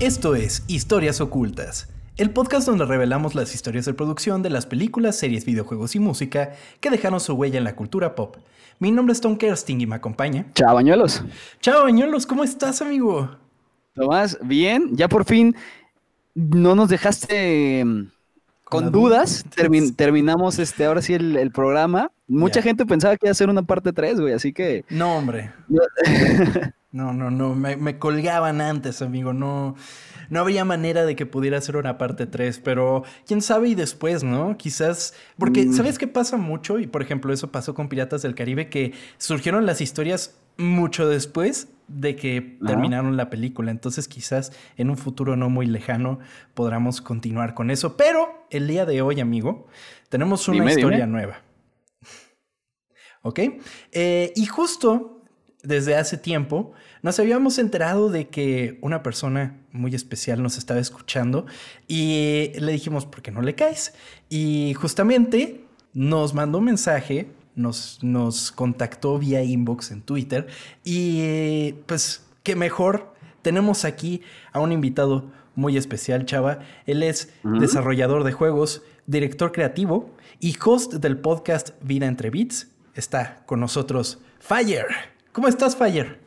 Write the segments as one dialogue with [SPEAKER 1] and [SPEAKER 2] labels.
[SPEAKER 1] Esto es Historias Ocultas, el podcast donde revelamos las historias de producción de las películas, series, videojuegos y música que dejaron su huella en la cultura pop. Mi nombre es Tom Kersting y me acompaña.
[SPEAKER 2] Chao, Bañuelos.
[SPEAKER 1] Chao, Bañuelos, ¿cómo estás, amigo?
[SPEAKER 2] Tomás, bien, ya por fin no nos dejaste mm, con, dudas. terminamos este, ahora sí el, programa. Mucha gente pensaba que iba a ser una parte 3, güey, así que.
[SPEAKER 1] No, hombre. no, no, no. Me, me, colgaban antes, amigo. No, no había manera de que pudiera ser una parte 3, pero quién sabe y después, ¿no? Quizás. Porque, mm. ¿sabes qué pasa mucho? Y por ejemplo, eso pasó con Piratas del Caribe, que surgieron las historias mucho después de que terminaron la película. Entonces quizás en un futuro no muy lejano podamos continuar con eso. Pero el día de hoy, amigo, tenemos una historia nueva. ¿Ok? Eh, y justo desde hace tiempo nos habíamos enterado de que una persona muy especial nos estaba escuchando y le dijimos, ¿por qué no le caes? Y justamente nos mandó un mensaje nos, nos contactó vía inbox en Twitter y pues qué mejor, tenemos aquí a un invitado muy especial, Chava. Él es desarrollador de juegos, director creativo y host del podcast Vida entre Beats. Está con nosotros Fire. ¿Cómo estás, Fire?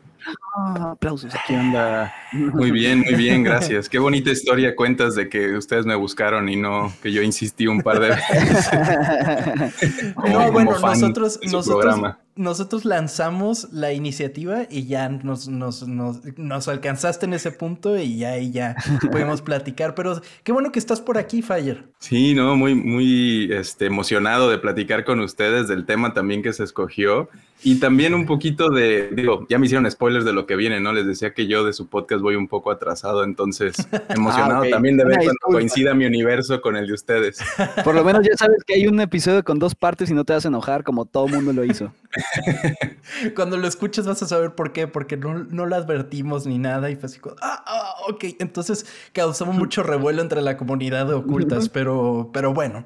[SPEAKER 2] Ah, aplausos.
[SPEAKER 3] Aquí anda. Muy bien, muy bien, gracias. Qué bonita historia cuentas de que ustedes me buscaron y no que yo insistí un par de veces.
[SPEAKER 1] no, bueno, nosotros, nosotros, nosotros lanzamos la iniciativa y ya nos, nos, nos, alcanzaste en ese punto y ya, y ya podemos platicar. Pero qué bueno que estás por aquí, Fire.
[SPEAKER 3] Sí, no, muy, muy este, emocionado de platicar con ustedes del tema también que se escogió. Y también un poquito de, digo, ya me hicieron spoilers de lo que viene, ¿no? Les decía que yo de su podcast voy un poco atrasado, entonces emocionado ah, también de ver cuando coincida mi universo con el de ustedes.
[SPEAKER 2] Por lo menos ya sabes que hay un episodio con dos partes y no te vas a enojar como todo mundo lo hizo.
[SPEAKER 1] cuando lo escuches vas a saber por qué, porque no, no lo advertimos ni nada y fue así como, ah, ah, ok. Entonces causamos mucho revuelo entre la comunidad de ocultas, pero, pero bueno.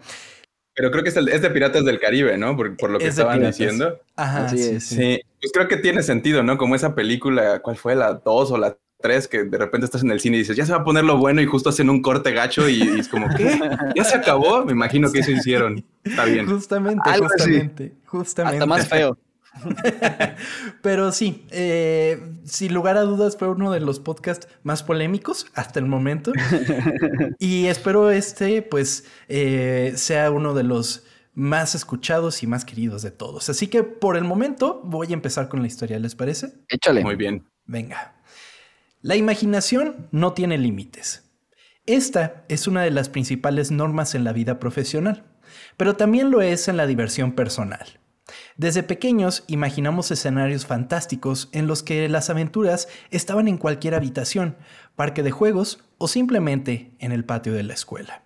[SPEAKER 3] Pero creo que es, de Piratas del Caribe, ¿no? Por, lo que estaban diciendo.
[SPEAKER 1] Ajá, sí,
[SPEAKER 3] sí, Pues creo que tiene sentido, ¿no? Como esa película, ¿cuál fue? La 2 o la 3, que de repente estás en el cine y dices, ya se va a poner lo bueno y justo hacen un corte gacho y, es como, ¿qué? ¿Ya se acabó? Me imagino que eso hicieron. Está bien.
[SPEAKER 1] Justamente, justamente, justamente.
[SPEAKER 2] Hasta más feo.
[SPEAKER 1] Pero sí, eh, sin lugar a dudas fue uno de los podcasts más polémicos hasta el momento. y espero este, pues, eh, sea uno de los más escuchados y más queridos de todos. Así que por el momento voy a empezar con la historia, ¿les parece?
[SPEAKER 2] Échale.
[SPEAKER 3] Muy bien.
[SPEAKER 1] Venga. La imaginación no tiene límites. Esta es una de las principales normas en la vida profesional, pero también lo es en la diversión personal. Desde pequeños imaginamos escenarios fantásticos en los que las aventuras estaban en cualquier habitación, parque de juegos o simplemente en el patio de la escuela.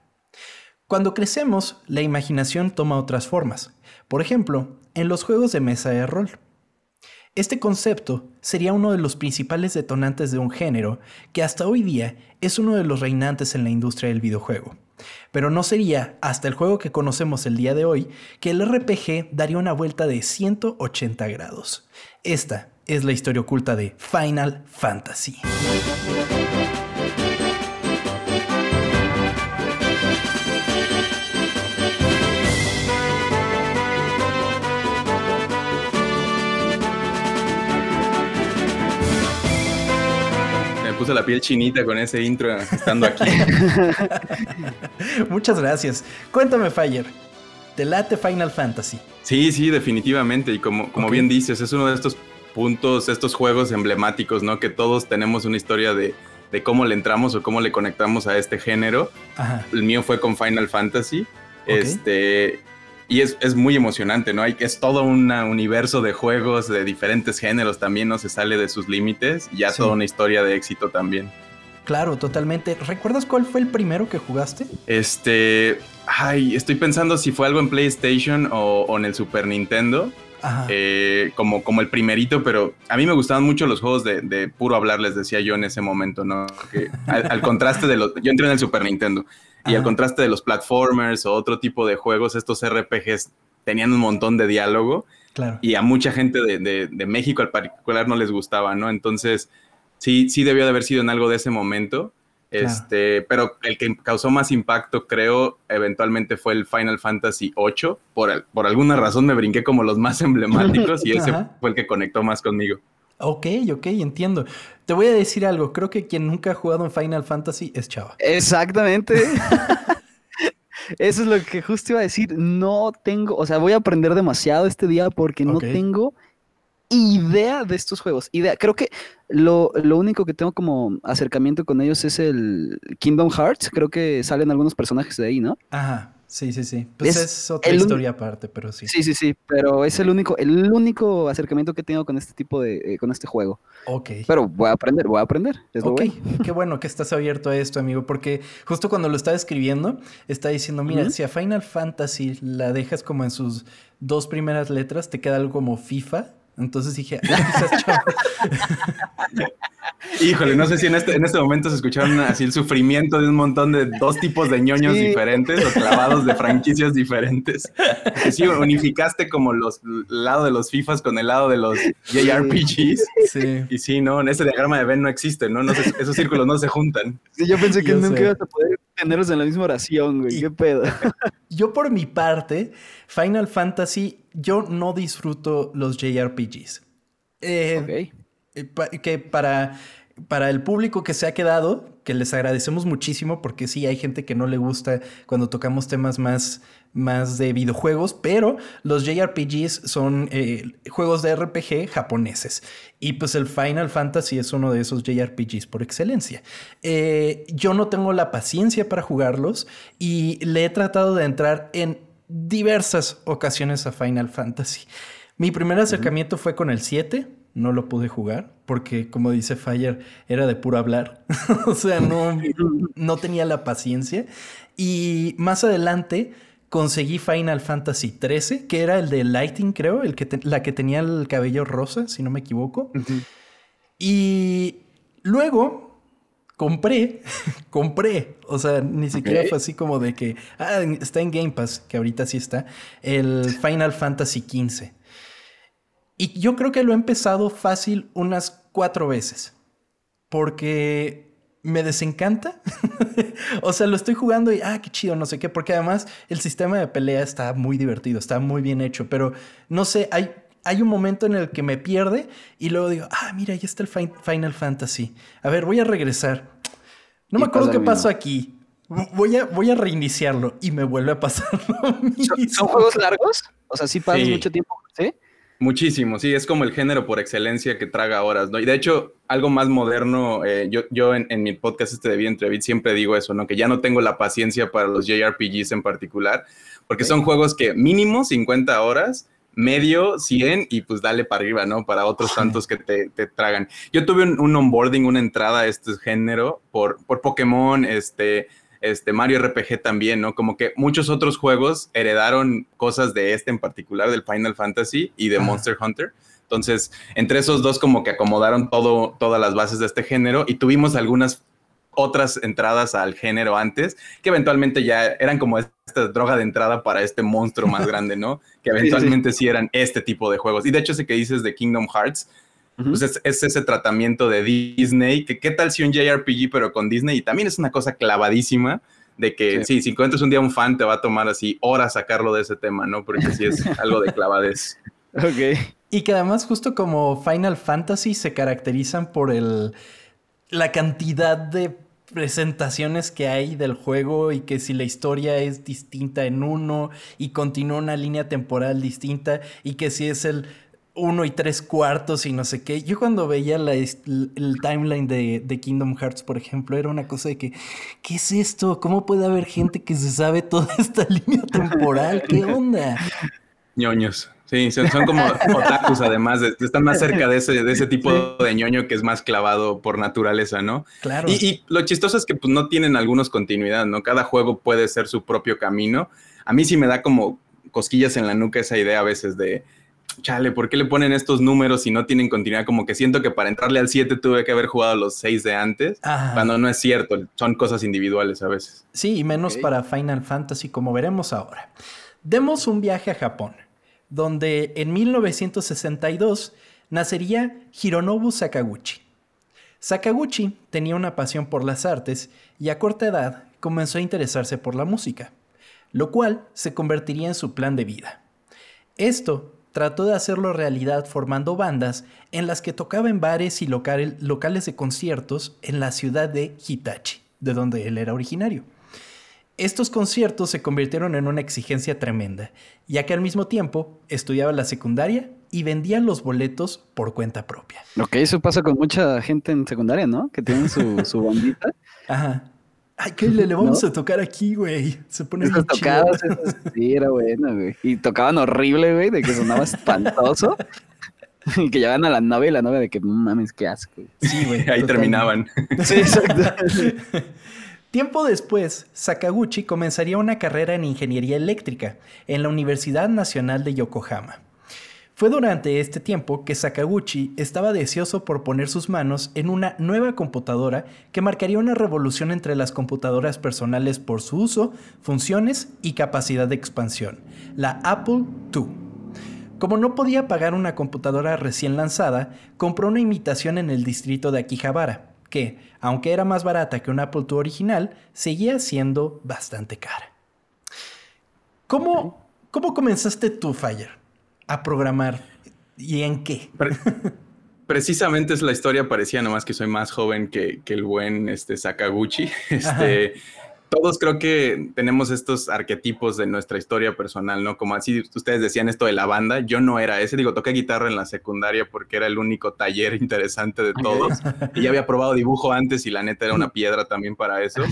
[SPEAKER 1] Cuando crecemos, la imaginación toma otras formas, por ejemplo, en los juegos de mesa de rol. Este concepto sería uno de los principales detonantes de un género que hasta hoy día es uno de los reinantes en la industria del videojuego. Pero no sería hasta el juego que conocemos el día de hoy que el RPG daría una vuelta de 180 grados. Esta es la historia oculta de Final Fantasy.
[SPEAKER 3] La piel chinita con ese intro estando aquí.
[SPEAKER 1] Muchas gracias. Cuéntame, Fire. ¿Te late Final Fantasy?
[SPEAKER 3] Sí, sí, definitivamente. Y como, como bien dices, es uno de estos puntos, estos juegos emblemáticos, ¿no? Que todos tenemos una historia de, cómo le entramos o cómo le conectamos a este género. El mío fue con Final Fantasy. Este, y es, muy emocionante, ¿no? Hay, es todo un universo de juegos de diferentes géneros también, no se sale de sus límites, y ya toda una historia de éxito también.
[SPEAKER 1] Claro, totalmente. ¿Recuerdas cuál fue el primero que jugaste?
[SPEAKER 3] Este, ay, estoy pensando si fue algo en PlayStation o, en el Super Nintendo. Eh, como, como el primerito, pero a mí me gustaban mucho los juegos de, puro hablar, les decía yo en ese momento, ¿no? Que al, contraste de los... Yo entré en el Super Nintendo y al contraste de los platformers o otro tipo de juegos, estos RPGs tenían un montón de diálogo.
[SPEAKER 1] Claro.
[SPEAKER 3] Y a mucha gente de, México al particular no les gustaba, ¿no? Entonces, sí, sí debió de haber sido en algo de ese momento. Este, pero el que causó más impacto, creo, eventualmente fue el Final Fantasy VIII. Por, por alguna razón me brinqué como los más emblemáticos y ese fue el que conectó más conmigo.
[SPEAKER 1] Ok, ok, entiendo. Te voy a decir algo. Creo que quien nunca ha jugado en Final Fantasy es Chava.
[SPEAKER 2] Exactamente. Eso es lo que justo iba a decir. No tengo, o sea, voy a aprender demasiado este día porque no tengo idea de estos juegos. Idea. Creo que lo, lo, único que tengo como acercamiento con ellos es el Kingdom Hearts. Creo que salen algunos personajes de ahí, ¿no?
[SPEAKER 1] Ajá. Sí, sí, sí. Pues es, otra historia aparte, pero sí.
[SPEAKER 2] Sí, sí, sí. Pero es el único, el único acercamiento que tengo con este tipo de, eh, con este juego.
[SPEAKER 1] Ok.
[SPEAKER 2] Pero voy a aprender, voy a aprender.
[SPEAKER 1] ok, qué bueno que estás abierto a esto, amigo, porque justo cuando lo estaba escribiendo, está diciendo, mira, si a Final Fantasy la dejas como en sus dos primeras letras, te queda algo como FIFA entonces dije, ah,
[SPEAKER 3] Híjole, no sé si en este, en este momento se escucharon así el sufrimiento de un montón de dos tipos de ñoños diferentes o clavados de franquicias diferentes. Que sí, unificaste como los el lado de los FIFAs con el lado de los JRPGs. Sí. Y sí, no, en ese diagrama de Venn no existe, ¿no? no esos círculos no se juntan.
[SPEAKER 2] Sí, yo pensé que nunca ibas a poder tenerlos en la misma oración, güey. ¿Qué pedo?
[SPEAKER 1] Yo por mi parte, Final Fantasy, yo no disfruto los JRPGs. Eh, eh que para, para el público que se ha quedado, que les agradecemos muchísimo porque sí hay gente que no le gusta cuando tocamos temas más, más de videojuegos, pero los JRPGs son eh, juegos de RPG japoneses y pues el Final Fantasy es uno de esos JRPGs por excelencia. Eh, yo no tengo la paciencia para jugarlos y le he tratado de entrar en diversas ocasiones a Final Fantasy. Mi primer acercamiento fue con el 7 no lo pude jugar porque, como dice Fire, era de puro hablar. o sea, no, no tenía la paciencia. Y más adelante conseguí Final Fantasy XIII, que era el de Lighting, creo, el que la que tenía el cabello rosa, si no me equivoco. Y luego compré, compré, o sea, ni siquiera fue así como de que, ah, está en Game Pass, que ahorita sí está, el Final Fantasy XV. Y yo creo que lo he empezado fácil unas cuatro veces. Porque me desencanta. o sea, lo estoy jugando y, ah, qué chido, no sé qué. Porque además el sistema de pelea está muy divertido, está muy bien hecho. Pero no sé, hay, hay un momento en el que me pierde y luego digo, ah, mira, ahí está el Final Fantasy. A ver, voy a regresar. No me acuerdo qué pasó aquí. Voy a, voy a reiniciarlo y me vuelve a pasar lo
[SPEAKER 2] mismo. ¿Son, juegos largos? O sea, sí pasas mucho tiempo, ¿sí?
[SPEAKER 3] Muchísimo, sí, es como el género por excelencia que traga horas, ¿no? Y de hecho, algo más moderno, eh, yo, yo en, mi podcast este de Bien Entrevit siempre digo eso, ¿no? Que ya no tengo la paciencia para los JRPGs en particular, porque son juegos que mínimo 50 horas, medio 100 y pues dale para arriba, ¿no? Para otros tantos que te, te tragan. Yo tuve un, un, onboarding, una entrada a este género por, por Pokémon, este este, Mario RPG también, ¿no? Como que muchos otros juegos heredaron cosas de este en particular, del Final Fantasy y de Monster Hunter. Entonces, entre esos dos como que acomodaron todo, todas las bases de este género y tuvimos algunas otras entradas al género antes, que eventualmente ya eran como esta droga de entrada para este monstruo más grande, ¿no? Que eventualmente sí, eran este tipo de juegos. Y de hecho, ese que dices de Kingdom Hearts, pues es, ese tratamiento de Disney, que qué tal si un JRPG pero con Disney, y también es una cosa clavadísima, de que sí. si encuentras un día un fan te va a tomar así horas sacarlo de ese tema, ¿no? Porque sí es algo de clavadez.
[SPEAKER 1] ok. Y que además justo como Final Fantasy se caracterizan por el la cantidad de presentaciones que hay del juego y que si la historia es distinta en uno y continúa una línea temporal distinta y que si es el uno y tres cuartos y no sé qué. Yo cuando veía la, el, timeline de, Kingdom Hearts, por ejemplo, era una cosa de que, ¿qué es esto? ¿Cómo puede haber gente que se sabe toda esta línea temporal? ¿Qué onda?
[SPEAKER 3] ñoños. Sí, son, como otakus además, están más cerca de ese, de ese tipo de ñoño que es más clavado por naturaleza, ¿no?
[SPEAKER 1] Claro.
[SPEAKER 3] Y, y, lo chistoso es que pues, no tienen algunos continuidad, ¿no? Cada juego puede ser su propio camino. A mí sí me da como cosquillas en la nuca esa idea a veces de, chale, ¿por qué le ponen estos números si no tienen continuidad? Como que siento que para entrarle al 7 tuve que haber jugado los 6 de antes, cuando no es cierto, son cosas individuales a veces.
[SPEAKER 1] Sí, y menos para Final Fantasy, como veremos ahora. Demos un viaje a Japón, donde en 1962 nacería Hironobu Sakaguchi. Sakaguchi tenía una pasión por las artes y a corta edad comenzó a interesarse por la música, lo cual se convertiría en su plan de vida. Esto trató de hacerlo realidad formando bandas en las que tocaba en bares y locales de conciertos en la ciudad de Hitachi, de donde él era originario. Estos conciertos se convirtieron en una exigencia tremenda, ya que al mismo tiempo estudiaba la secundaria y vendía los boletos por cuenta propia.
[SPEAKER 2] Ok, eso pasa con mucha gente en secundaria, ¿no? Que tienen su, su bandita.
[SPEAKER 1] Ajá. Ay, ¿qué le, vamos a tocar aquí, güey? Se pone
[SPEAKER 2] bien tocadas, sí, era bueno, güey. Y tocaban horrible, güey, de que sonaba espantoso. y que llegaban a la nave y la nave de que, mames, qué asco.
[SPEAKER 3] Sí, güey. Ahí terminaban.
[SPEAKER 2] Sí, exacto.
[SPEAKER 1] Tiempo después, Sakaguchi comenzaría una carrera en ingeniería eléctrica en la Universidad Nacional de Yokohama. Fue durante este tiempo que Sakaguchi estaba deseoso por poner sus manos en una nueva computadora que marcaría una revolución entre las computadoras personales por su uso, funciones y capacidad de expansión, la Apple II. Como no podía pagar una computadora recién lanzada, compró una imitación en el distrito de Akihabara, que, aunque era más barata que un Apple II original, seguía siendo bastante cara. ¿Cómo, cómo comenzaste tú, Fire? a programar? ¿Y en qué?
[SPEAKER 3] Precisamente es la historia parecía, nomás que soy más joven que, el buen este, Sakaguchi. Este, todos creo que tenemos estos arquetipos de nuestra historia personal, ¿no? Como así ustedes decían esto de la banda, yo no era ese, digo, toqué guitarra en la secundaria porque era el único taller interesante de todos y ya había probado dibujo antes y la neta era una piedra también para eso.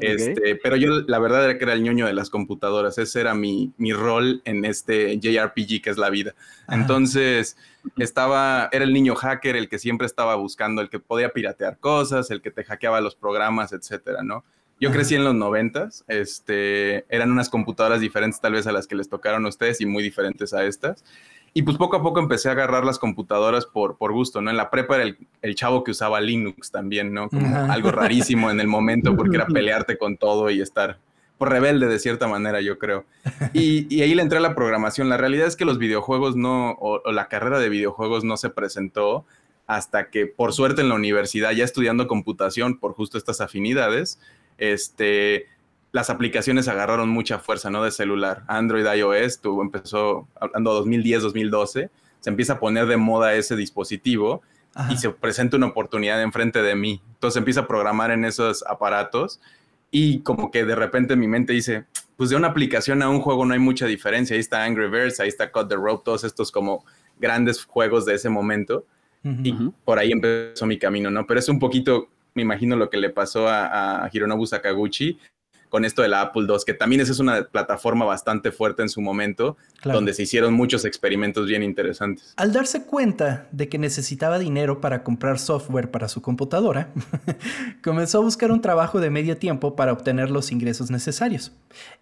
[SPEAKER 3] Este, pero yo la verdad era que era el ñoño de las computadoras, ese era mi, mi rol en este JRPG que es la vida. Entonces, estaba, era el niño hacker, el que siempre estaba buscando, el que podía piratear cosas, el que te hackeaba los programas, etcétera, ¿no? Yo crecí en los noventas, este, eran unas computadoras diferentes tal vez a las que les tocaron a ustedes y muy diferentes a estas. Y pues poco a poco empecé a agarrar las computadoras por, por gusto, ¿no? En la prepa era el, chavo que usaba Linux también, ¿no? Como algo rarísimo en el momento porque era pelearte con todo y estar por rebelde de cierta manera, yo creo. Y, y, ahí le entré a la programación. La realidad es que los videojuegos no, o, o la carrera de videojuegos no se presentó hasta que por suerte en la universidad, ya estudiando computación por justo estas afinidades, este, las aplicaciones agarraron mucha fuerza, ¿no? De celular. Android, iOS, tuvo, empezó, hablando 2010, 2012, se empieza a poner de moda ese dispositivo y se presenta una oportunidad enfrente de mí. Entonces empieza a programar en esos aparatos y como que de repente mi mente dice, pues de una aplicación a un juego no hay mucha diferencia. Ahí está Angry Birds, ahí está Cut the Rope, todos estos como grandes juegos de ese momento. Y por ahí empezó mi camino, ¿no? Pero es un poquito me imagino lo que le pasó a, Hironobu Sakaguchi con esto de la Apple II, que también esa es una plataforma bastante fuerte en su momento, donde se hicieron muchos experimentos bien interesantes.
[SPEAKER 1] Al darse cuenta de que necesitaba dinero para comprar software para su computadora, comenzó a buscar un trabajo de medio tiempo para obtener los ingresos necesarios.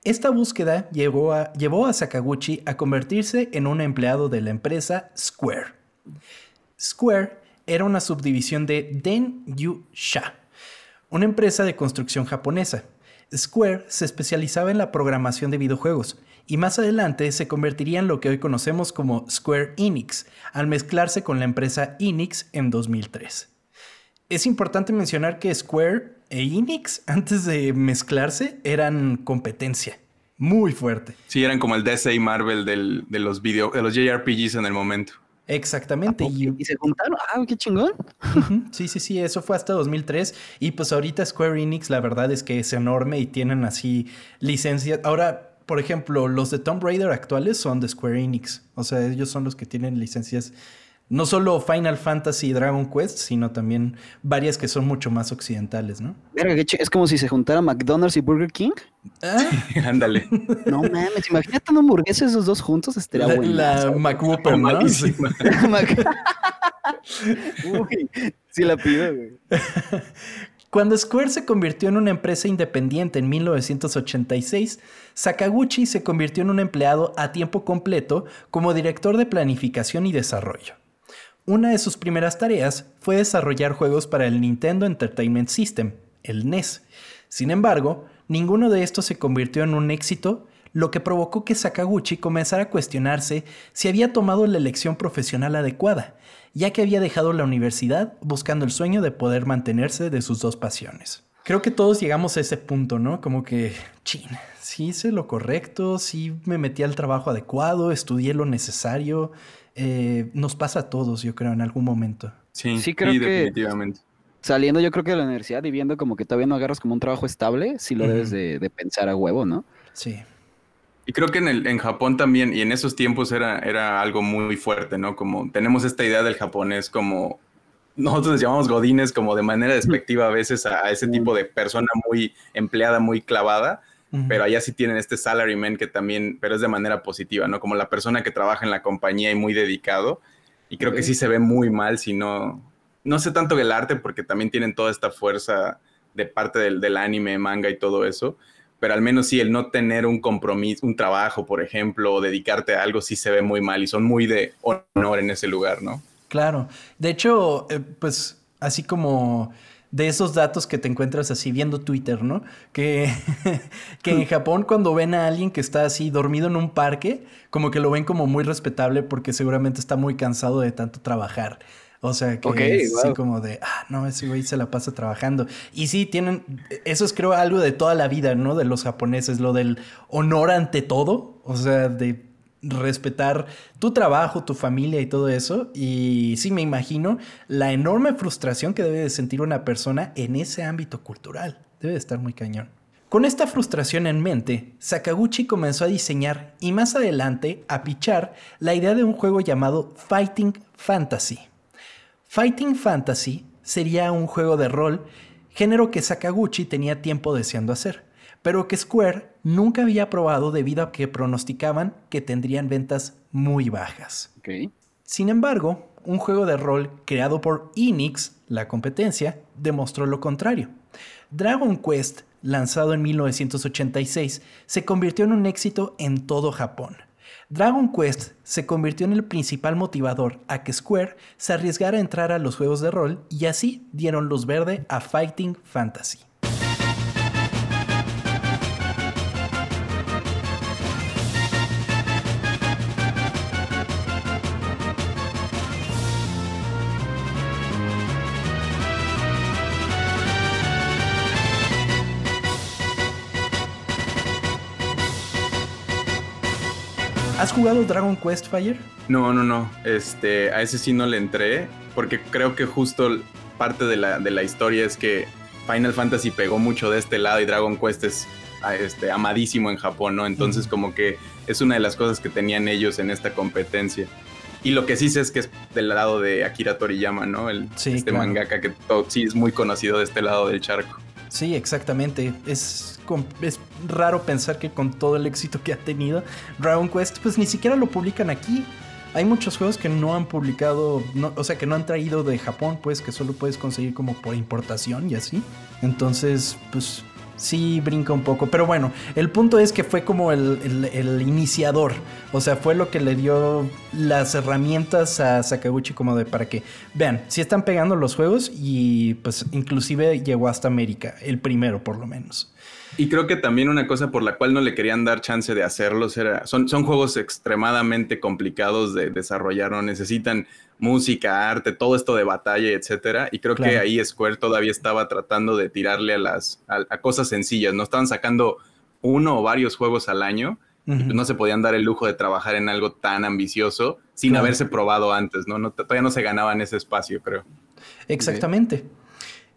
[SPEAKER 1] Esta búsqueda llevó a, llevó a Sakaguchi a convertirse en un empleado de la empresa Square. Square era una subdivisión de Den Yu Sha, una empresa de construcción japonesa. Square se especializaba en la programación de videojuegos y más adelante se convertiría en lo que hoy conocemos como Square Enix, al mezclarse con la empresa Enix en 2003. Es importante mencionar que Square e Enix, antes de mezclarse, eran competencia muy fuerte.
[SPEAKER 3] Sí, eran como el DC y Marvel de, los video, de los JRPGs en el momento.
[SPEAKER 1] Exactamente.
[SPEAKER 2] Y, se juntaron. Ah, qué chingón.
[SPEAKER 1] Sí, sí, sí, eso fue hasta 2003. Y pues ahorita Square Enix, la verdad es que es enorme y tienen así licencias. Ahora, por ejemplo, los de Tomb Raider actuales son de Square Enix. O sea, ellos son los que tienen licencias no solo Final Fantasy y Dragon Quest, sino también varias que son mucho más occidentales, ¿no?
[SPEAKER 2] es como si se juntara McDonald's y Burger King.
[SPEAKER 3] ¿Ah? Ándale.
[SPEAKER 2] no mames, imagínate una hamburguesa esos dos juntos, estaría
[SPEAKER 1] la,
[SPEAKER 2] bueno.
[SPEAKER 1] La McWhopper, ¿no?
[SPEAKER 2] Uy, sí la pido, güey.
[SPEAKER 1] Cuando Square se convirtió en una empresa independiente en 1986, Sakaguchi se convirtió en un empleado a tiempo completo como director de planificación y desarrollo. Una de sus primeras tareas fue desarrollar juegos para el Nintendo Entertainment System, el NES. Sin embargo, ninguno de estos se convirtió en un éxito, lo que provocó que Sakaguchi comenzara a cuestionarse si había tomado la elección profesional adecuada, ya que había dejado la universidad buscando el sueño de poder mantenerse de sus dos pasiones. Creo que todos llegamos a ese punto, ¿no? Como que, chin, sí hice lo correcto, sí me metí al trabajo adecuado, estudié lo necesario. Eh, nos pasa a todos, yo creo, en algún momento.
[SPEAKER 2] Sí, sí creo que definitivamente. Saliendo yo creo que de la universidad y viendo como que todavía no agarras como un trabajo estable, sí lo debes de, pensar a huevo, ¿no?
[SPEAKER 1] Sí.
[SPEAKER 3] Y creo que en, el, en Japón también, y en esos tiempos era, era algo muy fuerte, ¿no? Como tenemos esta idea del japonés como nosotros les llamamos godines como de manera despectiva a veces a, ese tipo de persona muy empleada, muy clavada, pero allá sí tienen este salaryman que también, pero es de manera positiva, ¿no? Como la persona que trabaja en la compañía y muy dedicado. Y creo que sí se ve muy mal si no, no sé tanto del arte porque también tienen toda esta fuerza de parte del, del anime, manga y todo eso, pero al menos sí el no tener un compromiso, un trabajo, por ejemplo, o dedicarte a algo sí se ve muy mal y son muy de honor en ese lugar, ¿no?
[SPEAKER 1] Claro. De hecho, eh, pues así como de esos datos que te encuentras así viendo Twitter, ¿no? Que, que en Japón cuando ven a alguien que está así dormido en un parque, como que lo ven como muy respetable porque seguramente está muy cansado de tanto trabajar. O sea, que es así como de, ah, no, ese güey se la pasa trabajando. Y sí, tienen, eso es creo algo de toda la vida, ¿no? De los japoneses, lo del honor ante todo. O sea, de respetar tu trabajo, tu familia y todo eso. Y sí, me imagino la enorme frustración que debe de sentir una persona en ese ámbito cultural. Debe de estar muy cañón. Con esta frustración en mente, Sakaguchi comenzó a diseñar y más adelante a pichar la idea de un juego llamado Fighting Fantasy. Fighting Fantasy sería un juego de rol, género que Sakaguchi tenía tiempo deseando hacer pero que Square nunca había probado debido a que pronosticaban que tendrían ventas muy bajas. Sin embargo, un juego de rol creado por Enix, la competencia, demostró lo contrario. Dragon Quest, lanzado en 1986, se convirtió en un éxito en todo Japón. Dragon Quest se convirtió en el principal motivador a que Square se arriesgara a entrar a los juegos de rol y así dieron luz verde a Fighting Fantasy. ¿Has jugado Dragon Quest Fire?
[SPEAKER 3] No, no, no. Este, a ese sí no le entré, porque creo que justo parte de la, de la historia es que Final Fantasy pegó mucho de este lado y Dragon Quest es este, amadísimo en Japón, ¿no? Entonces, como que es una de las cosas que tenían ellos en esta competencia. Y lo que sí sé es que es del lado de Akira Toriyama, ¿no? El, este mangaka que sí es muy conocido de este lado del charco.
[SPEAKER 1] Sí, exactamente. Es, es raro pensar que con todo el éxito que ha tenido, Dragon Quest, pues ni siquiera lo publican aquí. Hay muchos juegos que no han publicado, o sea, que no han traído de Japón, pues que solo puedes conseguir como por importación y así. Entonces, pues sí brinca un poco. Pero bueno, el punto es que fue como el, iniciador. O sea, fue lo que le dio las herramientas a Sakaguchi como de para que vean, si están pegando los juegos y pues inclusive llegó hasta América, el primero por lo menos.
[SPEAKER 3] Y creo que también una cosa por la cual no le querían dar chance de hacerlos era, son, son juegos extremadamente complicados de desarrollar, no necesitan música, arte, todo esto de batalla, etcétera. Y creo que ahí Square todavía estaba tratando de tirarle a las a, cosas sencillas. No estaban sacando uno o varios juegos al año. Pues no se podían dar el lujo de trabajar en algo tan ambicioso sin haberse probado antes, ¿no? ¿no? Todavía no se ganaban ese espacio, creo.
[SPEAKER 1] Exactamente.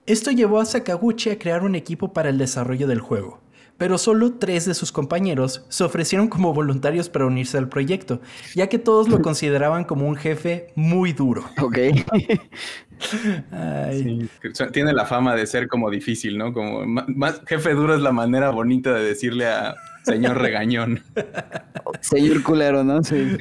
[SPEAKER 1] Esto llevó a Sakaguchi a crear un equipo para el desarrollo del juego pero solo tres de sus compañeros se ofrecieron como voluntarios para unirse al proyecto, ya que todos lo consideraban como un jefe muy duro.
[SPEAKER 2] Ok.
[SPEAKER 3] tiene la fama de ser como difícil, ¿no? Como más jefe duro es la manera bonita de decirle a señor regañón.
[SPEAKER 2] señor culero, ¿no? Sí.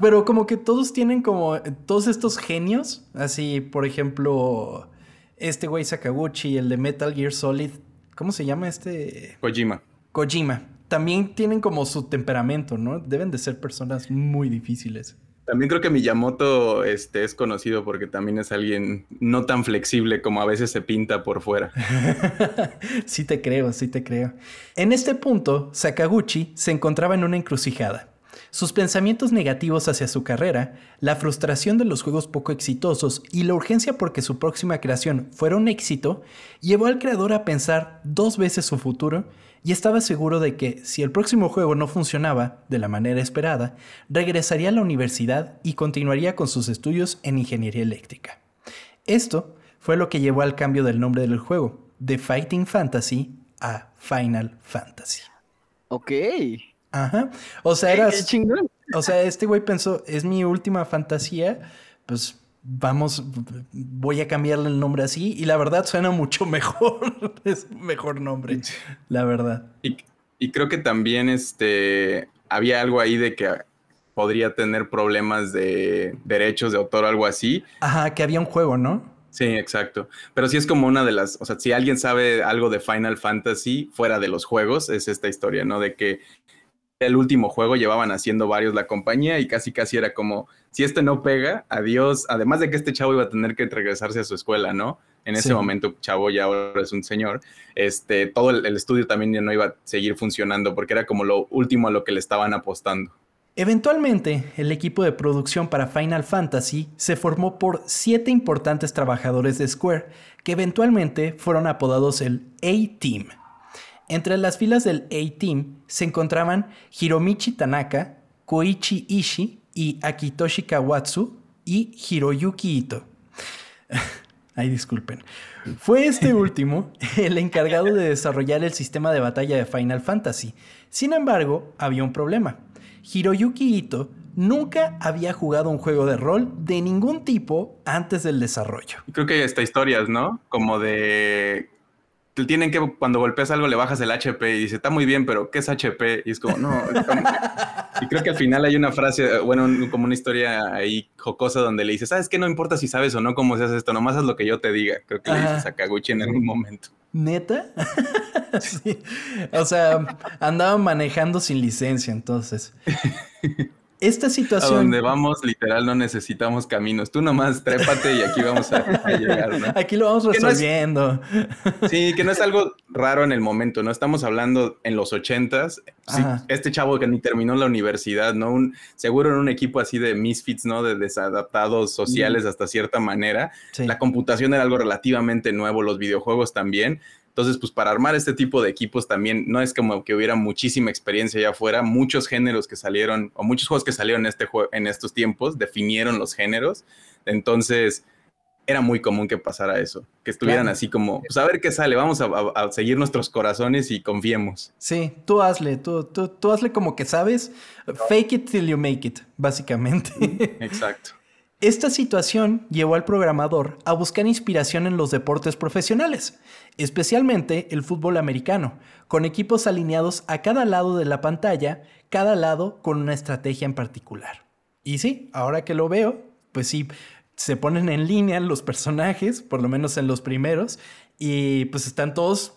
[SPEAKER 1] Pero como que todos tienen como todos estos genios, así, por ejemplo, este güey Sakaguchi, el de Metal Gear Solid, ¿Cómo se llama este?
[SPEAKER 3] Kojima.
[SPEAKER 1] Kojima. También tienen como su temperamento, ¿no? Deben de ser personas muy difíciles.
[SPEAKER 3] También creo que Miyamoto este, es conocido porque también es alguien no tan flexible como a veces se pinta por fuera.
[SPEAKER 1] sí te creo, sí te creo. En este punto, Sakaguchi se encontraba en una encrucijada. Sus pensamientos negativos hacia su carrera, la frustración de los juegos poco exitosos y la urgencia porque su próxima creación fuera un éxito, llevó al creador a pensar dos veces su futuro y estaba seguro de que si el próximo juego no funcionaba de la manera esperada, regresaría a la universidad y continuaría con sus estudios en ingeniería eléctrica. Esto fue lo que llevó al cambio del nombre del juego, de Fighting Fantasy a Final Fantasy.
[SPEAKER 2] Ok.
[SPEAKER 1] Ajá. O sea, eras. O sea, este güey pensó, es mi última fantasía, pues vamos, voy a cambiarle el nombre así. Y la verdad suena mucho mejor. es mejor nombre, la verdad.
[SPEAKER 3] Y, creo que también este había algo ahí de que podría tener problemas de derechos de autor o algo así.
[SPEAKER 1] Ajá, que había un juego, ¿no?
[SPEAKER 3] Sí, exacto. Pero sí es como una de las, o sea, si alguien sabe algo de Final Fantasy fuera de los juegos, es esta historia, ¿no? De que el último juego llevaban haciendo varios la compañía y casi casi era como, si este no pega, adiós, además de que este chavo iba a tener que regresarse a su escuela, ¿no? En ese momento, chavo ya ahora es un señor, este, todo el, estudio también ya no iba a seguir funcionando porque era como lo último a lo que le estaban apostando.
[SPEAKER 1] Eventualmente, el equipo de producción para Final Fantasy se formó por siete importantes trabajadores de Square, que eventualmente fueron apodados el A-Team entre las filas del A-Team se encontraban Hiromichi Tanaka, Koichi Ishii y Akitoshi Kawatsu y Hiroyuki Ito. Ay, disculpen. Fue este último el encargado de desarrollar el sistema de batalla de Final Fantasy. Sin embargo, había un problema. Hiroyuki Ito nunca había jugado un juego de rol de ningún tipo antes del desarrollo.
[SPEAKER 3] Creo que hay hasta historias, ¿no? Como de tienen que, cuando golpeas algo, le bajas el HP y dice, está muy bien, pero ¿qué es HP? Y es como, no. y creo que al final hay una frase, bueno, como una historia ahí jocosa donde le dice, ¿sabes qué? No importa si sabes o no cómo se hace esto, nomás haz lo que yo te diga. Creo que le dice Sakaguchi en algún momento.
[SPEAKER 1] ¿Neta? sí. O sea, andaba manejando sin licencia, entonces. esta situación.
[SPEAKER 3] A donde vamos, literal, no necesitamos caminos. Tú nomás trépate y aquí vamos a, llegar, ¿no?
[SPEAKER 1] Aquí lo vamos resolviendo.
[SPEAKER 3] sí, que no es algo raro en el momento, ¿no? Estamos hablando en los ochentas. este chavo que ni terminó la universidad, ¿no? Un, seguro en un equipo así de misfits, ¿no? De desadaptados sociales hasta cierta manera. La computación era algo relativamente nuevo, los videojuegos también. Entonces, pues para armar este tipo de equipos también no es como que hubiera muchísima experiencia allá afuera. Muchos géneros que salieron, o muchos juegos que salieron en, este en estos tiempos, definieron los géneros. Entonces, era muy común que pasara eso, que estuvieran así como, pues a ver qué sale, vamos a, seguir nuestros corazones y confiemos.
[SPEAKER 1] Sí, tú hazle, tú, tú, tú hazle como que sabes, fake it till you make it, básicamente.
[SPEAKER 3] Exacto.
[SPEAKER 1] Esta situación llevó al programador a buscar inspiración en los deportes profesionales, especialmente el fútbol americano, con equipos alineados a cada lado de la pantalla, cada lado con una estrategia en particular. Y sí, ahora que lo veo, pues sí, se ponen en línea los personajes, por lo menos en los primeros, y pues están todos,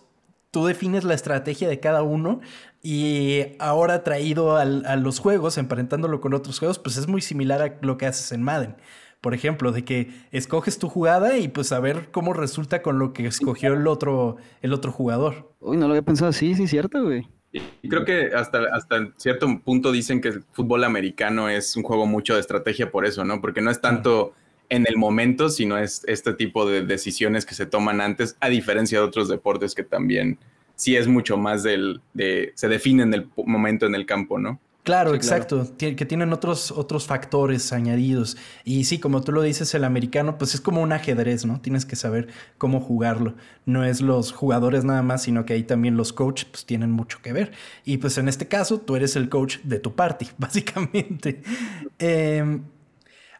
[SPEAKER 1] tú defines la estrategia de cada uno y ahora traído a los juegos, emparentándolo con otros juegos, pues es muy similar a lo que haces en Madden. Por ejemplo, de que escoges tu jugada y pues a ver cómo resulta con lo que escogió el otro, el otro jugador.
[SPEAKER 2] Uy, no lo había pensado así, sí, cierto, güey.
[SPEAKER 3] Y creo que hasta, hasta cierto punto dicen que el fútbol americano es un juego mucho de estrategia por eso, ¿no? Porque no es tanto en el momento, sino es este tipo de decisiones que se toman antes, a diferencia de otros deportes que también sí es mucho más del, de, se define en el momento en el campo, ¿no?
[SPEAKER 1] Claro, exacto, que tienen otros, otros factores añadidos. Y sí, como tú lo dices, el americano, pues es como un ajedrez, ¿no? Tienes que saber cómo jugarlo. No es los jugadores nada más, sino que ahí también los coaches pues, tienen mucho que ver. Y pues en este caso, tú eres el coach de tu party, básicamente. eh,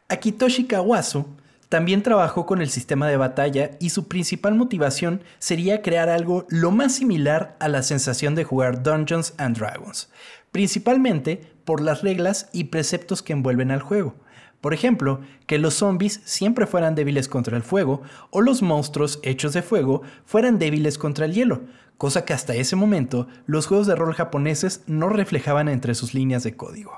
[SPEAKER 1] Akitoshi Kawasu también trabajó con el sistema de batalla y su principal motivación sería crear algo lo más similar a la sensación de jugar Dungeons and Dragons, principalmente por las reglas y preceptos que envuelven al juego. Por ejemplo, que los zombies siempre fueran débiles contra el fuego o los monstruos hechos de fuego fueran débiles contra el hielo, cosa que hasta ese momento los juegos de rol japoneses no reflejaban entre sus líneas de código.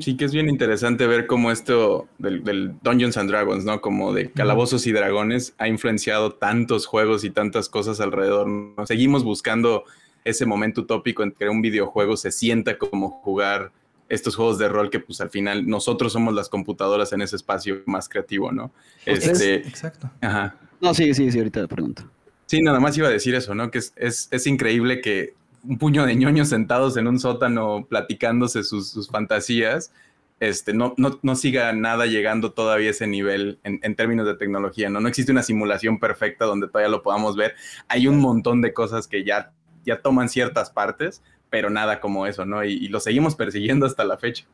[SPEAKER 3] Sí, que es bien interesante ver cómo esto del, Dungeons and Dragons, ¿no? Como de calabozos y dragones ha influenciado tantos juegos y tantas cosas alrededor. Seguimos buscando ese momento utópico en que un videojuego se sienta como jugar estos juegos de rol que pues al final nosotros somos las computadoras en ese espacio más creativo, ¿no?
[SPEAKER 1] Este, exacto.
[SPEAKER 2] Ajá. No, sí, sí, sí, ahorita te pregunto.
[SPEAKER 3] Sí, nada más iba a decir eso, ¿no? Que es, es increíble que un puño de ñoños sentados en un sótano platicándose sus, fantasías, este, no, no, siga nada llegando todavía a ese nivel en, términos de tecnología, ¿no? No existe una simulación perfecta donde todavía lo podamos ver. Hay un montón de cosas que ya, ya toman ciertas partes, pero nada como eso, ¿no? Y, lo seguimos persiguiendo hasta la fecha.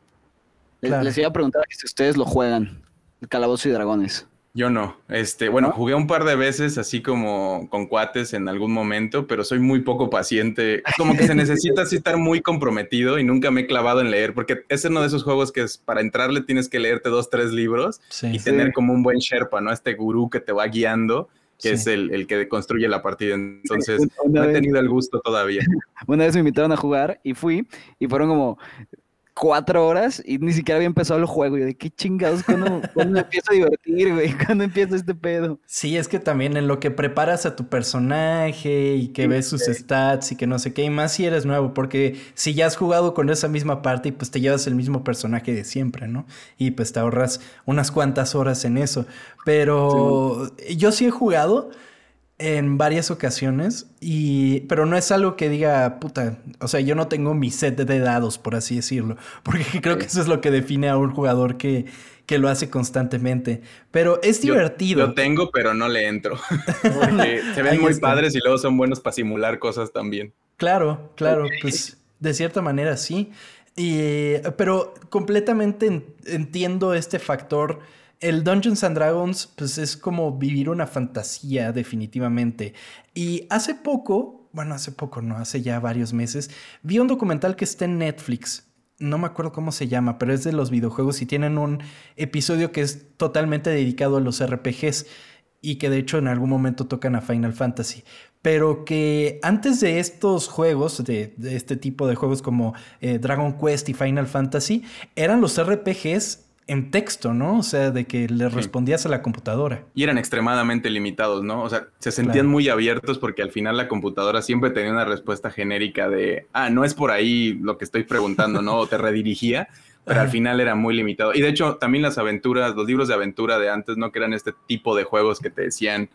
[SPEAKER 2] Les iba a preguntar si ustedes lo juegan, el Calabozo y Dragones.
[SPEAKER 3] Yo no. Este, bueno, jugué un par de veces así como con cuates en algún momento, pero soy muy poco paciente. Como que se necesita así estar muy comprometido y nunca me he clavado en leer, porque es uno de esos juegos que es para entrarle tienes que leerte dos, tres libros y tener como un buen Sherpa, ¿no? Este gurú que te va guiando que es el, el, que construye la partida. Entonces, no he tenido el gusto todavía.
[SPEAKER 2] Una vez me invitaron a jugar y fui y fueron como cuatro horas y ni siquiera había empezado el juego. Y de qué chingados, ¿cuándo, me empiezo a divertir, güey? ¿Cuándo empieza este pedo?
[SPEAKER 1] Sí, es que también en lo que preparas a tu personaje y que ves sus stats y que no sé qué, y más si eres nuevo, porque si ya has jugado con esa misma parte, pues te llevas el mismo personaje de siempre, ¿no? Y pues te ahorras unas cuantas horas en eso. Pero yo sí he jugado en varias ocasiones, y, pero no es algo que diga, puta, o sea, yo no tengo mi set de dados, por así decirlo, porque creo que eso es lo que define a un jugador que, que lo hace constantemente, pero es divertido.
[SPEAKER 3] Yo, lo tengo, pero no le entro, porque se ven muy padres y luego son buenos para simular cosas también.
[SPEAKER 1] Claro, claro, pues de cierta manera sí, y, pero completamente entiendo este factor el Dungeons and Dragons, pues es como vivir una fantasía, definitivamente. Y hace poco, bueno, hace poco, no, hace ya varios meses, vi un documental que está en Netflix. No me acuerdo cómo se llama, pero es de los videojuegos y tienen un episodio que es totalmente dedicado a los RPGs y que de hecho en algún momento tocan a Final Fantasy. Pero que antes de estos juegos, de, este tipo de juegos como eh, Dragon Quest y Final Fantasy, eran los RPGs en texto, ¿no? O sea, de que le respondías a la computadora.
[SPEAKER 3] Y eran extremadamente limitados, ¿no? O sea, se sentían muy abiertos porque al final la computadora siempre tenía una respuesta genérica de, ah, no es por ahí lo que estoy preguntando, ¿no? O te redirigía, pero al final era muy limitado. Y de hecho, también las aventuras, los libros de aventura de antes, ¿no? Que eran este tipo de juegos que te decían,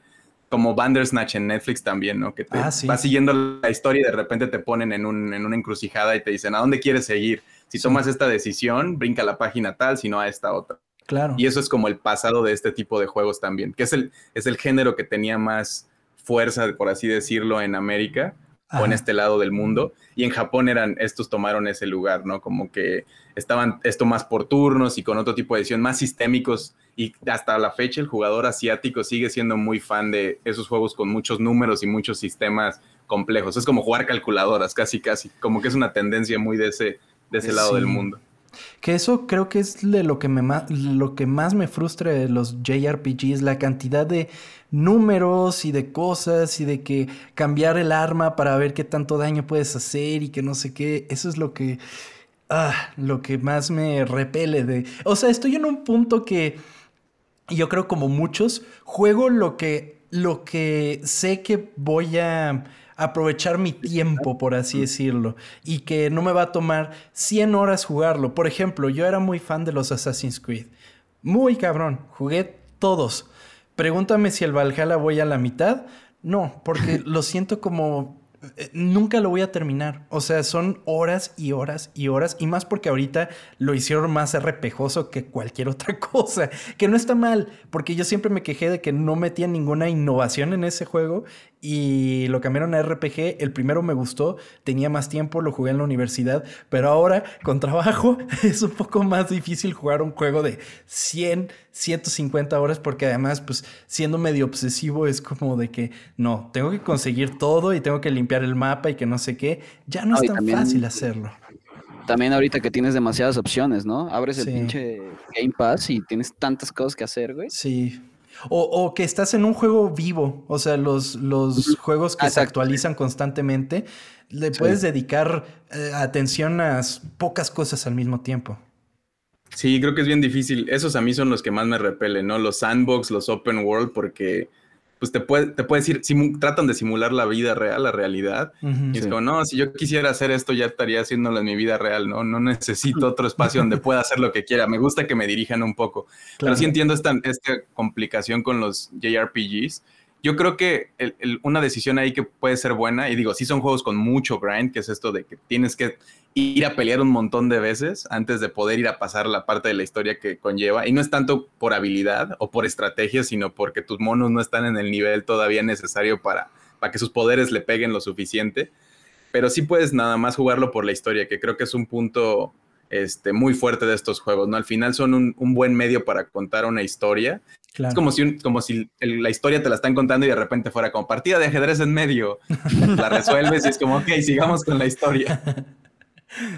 [SPEAKER 3] como Bandersnatch en Netflix también, ¿no? Que te ah, vas siguiendo la historia y de repente te ponen en, un, en una encrucijada y te dicen, ¿a dónde quieres seguir? Si tomas esta decisión, brinca a la página tal, si no a esta otra.
[SPEAKER 1] Claro.
[SPEAKER 3] Y eso es como el pasado de este tipo de juegos también, que es el, es el género que tenía más fuerza, por así decirlo, en América o en este lado del mundo. Y en Japón eran, estos tomaron ese lugar, ¿no? Como que estaban esto más por turnos y con otro tipo de edición, más sistémicos. Y hasta la fecha el jugador asiático sigue siendo muy fan de esos juegos con muchos números y muchos sistemas complejos. Es como jugar calculadoras, casi, casi. Como que es una tendencia muy de ese, de ese lado del mundo.
[SPEAKER 1] Que eso creo que es lo que, me, lo que más me frustra de los JRPGs, la cantidad de números y de cosas y de que cambiar el arma para ver qué tanto daño puedes hacer y que no sé qué. Eso es lo que, ah, lo que más me repele de... O sea, estoy en un punto que yo creo como muchos, juego lo que, lo que sé que voy a aprovechar mi tiempo, por así decirlo, y que no me va a tomar 100 horas jugarlo. Por ejemplo, yo era muy fan de los Assassin's Creed. Muy cabrón, jugué todos. Pregúntame si el Valhalla voy a la mitad. No, porque lo siento como eh, nunca lo voy a terminar. O sea, son horas y horas y horas. Y más porque ahorita lo hicieron más arrepejoso que cualquier otra cosa. Que no está mal, porque yo siempre me quejé de que no metía ninguna innovación en ese juego y lo cambiaron a RPG. El primero me gustó, tenía más tiempo, lo jugué en la universidad, pero ahora con trabajo es un poco más difícil jugar un juego de 100, 150 horas porque además, pues siendo medio obsesivo es como de que no, tengo que conseguir todo y tengo que limpiar el mapa y que no sé qué. Ya no, es tan fácil hacerlo.
[SPEAKER 2] También ahorita que tienes demasiadas opciones, ¿no? Abres el pinche Game Pass y tienes tantas cosas que hacer, güey.
[SPEAKER 1] Sí. O, que estás en un juego vivo, o sea, los, los juegos que se actualizan constantemente, le puedes dedicar eh, atención a pocas cosas al mismo tiempo.
[SPEAKER 3] Sí, creo que es bien difícil. Esos a mí son los que más me repelen, ¿no? Los sandbox, los open world, porque pues te puede, te puede decir, tratan de simular la vida real, la realidad. y es como, no, si yo quisiera hacer esto, ya estaría haciéndolo en mi vida real, ¿no? No necesito otro espacio donde pueda hacer lo que quiera. Me gusta que me dirijan un poco. Pero sí entiendo esta, esta complicación con los JRPGs yo creo que una decisión ahí que puede ser buena, y digo, sí son juegos con mucho grind, que es esto de que tienes que ir a pelear un montón de veces antes de poder ir a pasar la parte de la historia que conlleva. Y no es tanto por habilidad o por estrategia, sino porque tus monos no están en el nivel todavía necesario para, para que sus poderes le peguen lo suficiente. Pero sí puedes nada más jugarlo por la historia, que creo que es un punto este, muy fuerte de estos juegos, ¿no? Al final son un, un buen medio para contar una historia es como si, como si la historia te la están contando y de repente fuera como partida de ajedrez en medio. la resuelves y es como, ok, sigamos con la historia.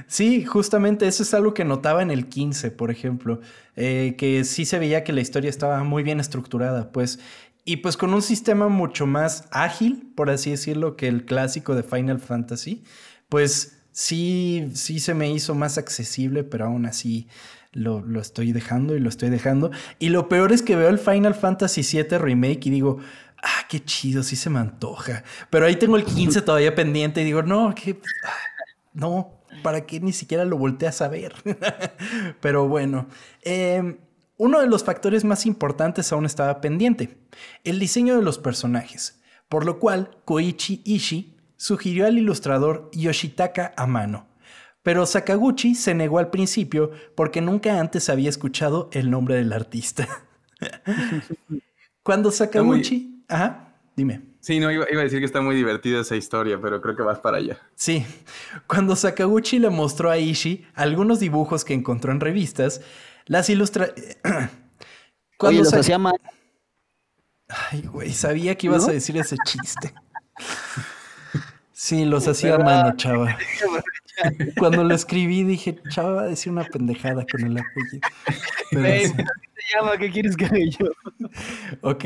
[SPEAKER 1] Sí, justamente eso es algo que notaba en el 15, por ejemplo, eh, que sí se veía que la historia estaba muy bien estructurada, pues, y pues con un sistema mucho más ágil, por así decirlo, que el clásico de Final Fantasy, pues sí, sí se me hizo más accesible, pero aún así lo, estoy dejando y lo estoy dejando. Y lo peor es que veo el Final Fantasy VII Remake y digo, ah, qué chido, sí se me antoja. Pero ahí tengo el 15 todavía pendiente y digo, no, que... No, ¿para qué ni siquiera lo volteé a saber? Pero bueno, em, uno de los factores más importantes aún estaba pendiente, el diseño de los personajes, por lo cual Koichi Ishii sugirió al ilustrador Yoshitaka Amano pero Sakaguchi se negó al principio porque nunca antes había escuchado el nombre del artista. Cuando Sakaguchi... Ajá, dime.
[SPEAKER 3] Sí, no, iba, a decir que está muy divertida esa historia, pero creo que vas para allá.
[SPEAKER 1] Sí. Cuando Sakaguchi le mostró a Ishii algunos dibujos que encontró en revistas, las ilustra...
[SPEAKER 2] Cuando Oye, los hacía mal.
[SPEAKER 1] Ay, güey, sabía que ibas a decir ese chiste. Sí, los hacía a mano, chava. Cuando lo escribí dije, chava va a decir una pendejada con el apellido.
[SPEAKER 2] Pero ¿Qué llama? ¿Qué quieres que haga yo?
[SPEAKER 1] ok,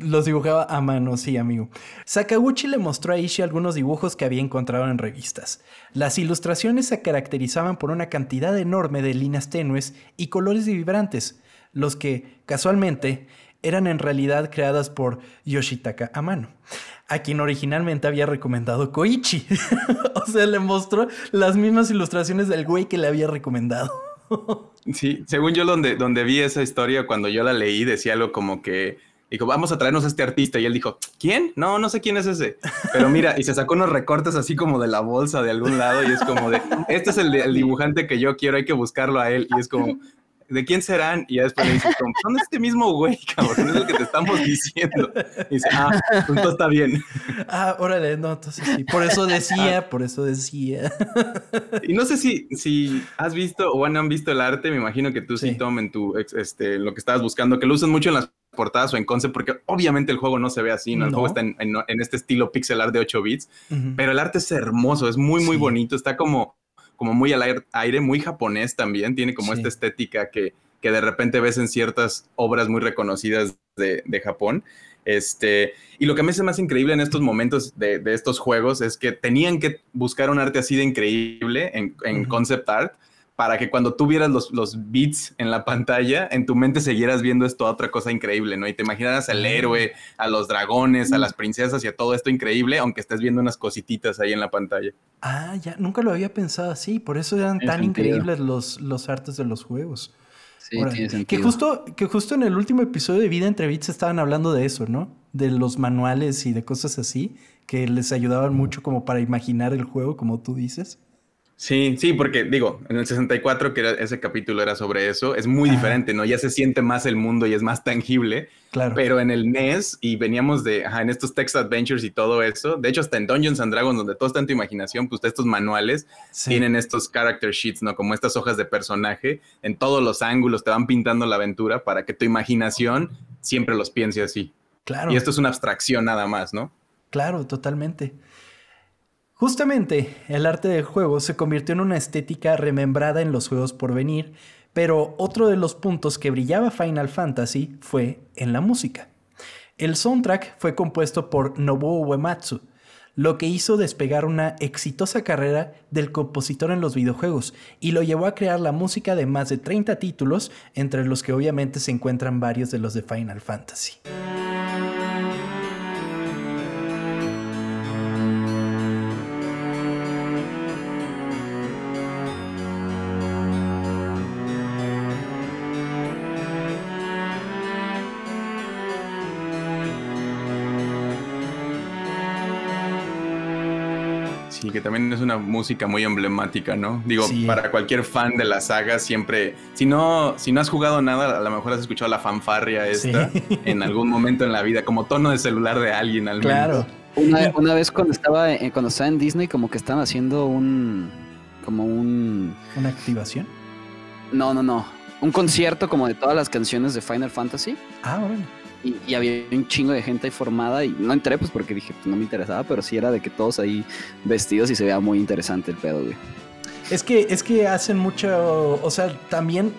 [SPEAKER 1] los dibujaba a mano, sí, amigo. Sakaguchi le mostró a Ishii algunos dibujos que había encontrado en revistas. Las ilustraciones se caracterizaban por una cantidad enorme de líneas tenues y colores vibrantes, los que, casualmente, eran en realidad creadas por Yoshitaka Amano a quien originalmente había recomendado Koichi. o sea, le mostró las mismas ilustraciones del güey que le había recomendado.
[SPEAKER 3] sí, según yo donde, donde vi esa historia, cuando yo la leí, decía algo como que dijo, vamos a traernos a este artista. Y él dijo, ¿quién? No, no sé quién es ese. Pero mira, y se sacó unos recortes así como de la bolsa de algún lado y es como de, este es el, el dibujante que yo quiero, hay que buscarlo a él. Y es como, ¿de quién serán? Y ya después le dices, son este mismo güey, cabrón, es lo que te estamos diciendo. Y dice, ah, pues todo está bien.
[SPEAKER 1] Ah, órale, no, entonces sí. Por eso decía, ah. por eso decía.
[SPEAKER 3] Y no sé si, si has visto o han visto el arte, me imagino que tú sí, Tom, en tu, este, lo que estabas buscando, que lo usan mucho en las portadas o en concept, porque obviamente el juego no se ve así, ¿no? El juego está en, este estilo pixel art de 8 bits, pero el arte es hermoso, es muy, muy bonito, está como como muy al aire, muy japonés también, tiene como esta estética que, que, de repente ves en ciertas obras muy reconocidas de, de, Japón. Este, y lo que me hace más increíble en estos momentos de, de, estos juegos es que tenían que buscar un arte así de increíble en, en concept art para que cuando tú vieras los, los beats en la pantalla, en tu mente siguieras viendo esto otra cosa increíble, ¿no? Y te imaginaras al héroe, a los dragones, a las princesas y a todo esto increíble, aunque estés viendo unas cosititas ahí en la pantalla.
[SPEAKER 1] Ah, ya, nunca lo había pensado así, por eso eran tan increíbles los, los artes de los juegos. Sí, tiene sentido. Que justo, que justo en el último episodio de Vida entre Beats estaban hablando de eso, ¿no? De los manuales y de cosas así, que les ayudaban mucho como para imaginar el juego, como tú dices.
[SPEAKER 3] Sí, sí, porque digo, en el 64, que ese capítulo era sobre eso, es muy diferente, ¿no? Ya se siente más el mundo y es más tangible. Claro. Pero en el NES, y veníamos de, ajá, en estos text adventures y todo eso, de hecho, hasta en Dungeons and Dragons, donde todo está en tu imaginación, pues estos manuales tienen estos character sheets, ¿no? Como estas hojas de personaje, en todos los ángulos te van pintando la aventura para que tu imaginación siempre los piense así. Claro. Y esto es una abstracción nada más, ¿no?
[SPEAKER 1] Claro, totalmente. Justamente, el arte del juego se convirtió en una estética remembrada en los juegos por venir, pero otro de los puntos que brillaba Final Fantasy fue en la música. El soundtrack fue compuesto por Nobuo Uematsu. lo que hizo despegar una exitosa carrera del compositor en los videojuegos y lo llevó a crear la música de más de 30 títulos, entre los que obviamente se encuentran varios de los de Final Fantasy.
[SPEAKER 3] Que también es una música muy emblemática, ¿no? Digo, para cualquier fan de la saga, siempre, si no, si no has jugado nada, a lo mejor has escuchado la fanfarria esta en algún momento en la vida, como tono de celular de alguien al menos. Claro.
[SPEAKER 2] Una, vez cuando estaba, eh, cuando estaba en Disney, como que estaban haciendo un, como un...
[SPEAKER 1] ¿Una activación?
[SPEAKER 2] No, no, no. Un concierto como de todas las canciones de Final Fantasy.
[SPEAKER 1] Ah, bueno.
[SPEAKER 2] Y, había un chingo de gente ahí formada y no entré pues porque dije, pues no me interesaba, pero sí era de que todos ahí vestidos y se vea muy interesante el pedo, güey.
[SPEAKER 1] Es que, es que hacen mucho, o sea, también,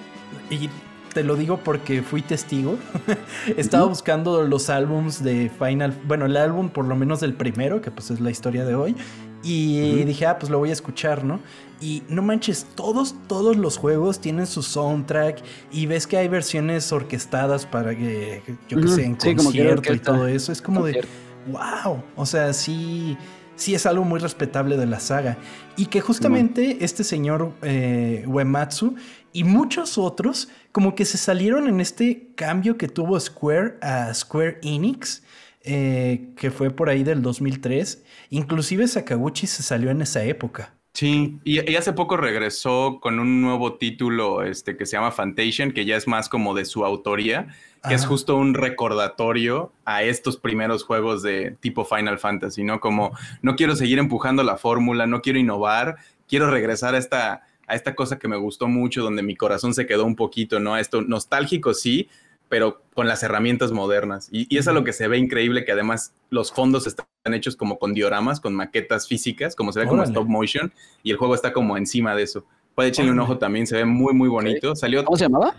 [SPEAKER 1] y te lo digo porque fui testigo, estaba buscando los álbums de Final, bueno, el álbum por lo menos del primero, que pues es la historia de hoy, y dije, ah, pues lo voy a escuchar, ¿no? Y no manches, todos, todos los juegos tienen su soundtrack y ves que hay versiones orquestadas para que, yo qué sé, en concierto y todo eso. Es como de, wow, o sea, sí, sí es algo muy respetable de la saga. Y que justamente este señor eh, Uematsu y muchos otros como que se salieron en este cambio que tuvo Square a Square Enix. Eh, que fue por ahí del 2003. Inclusive Sakaguchi se salió en esa época.
[SPEAKER 3] Sí, y, hace poco regresó con un nuevo título este, que se llama Fantation, que ya es más como de su autoría, que es justo un recordatorio a estos primeros juegos de tipo Final Fantasy, ¿no? Como no quiero seguir empujando la fórmula, no quiero innovar, quiero regresar a esta, a esta cosa que me gustó mucho, donde mi corazón se quedó un poquito, ¿no? A esto nostálgico, sí, pero con las herramientas modernas. Y, eso es lo que se ve increíble, que además los fondos están hechos como con dioramas, con maquetas físicas, como se ve como stop motion, y el juego está como encima de eso. Puede echarle un ojo también, se ve muy, muy bonito. Salió
[SPEAKER 2] ¿Cómo se llamaba?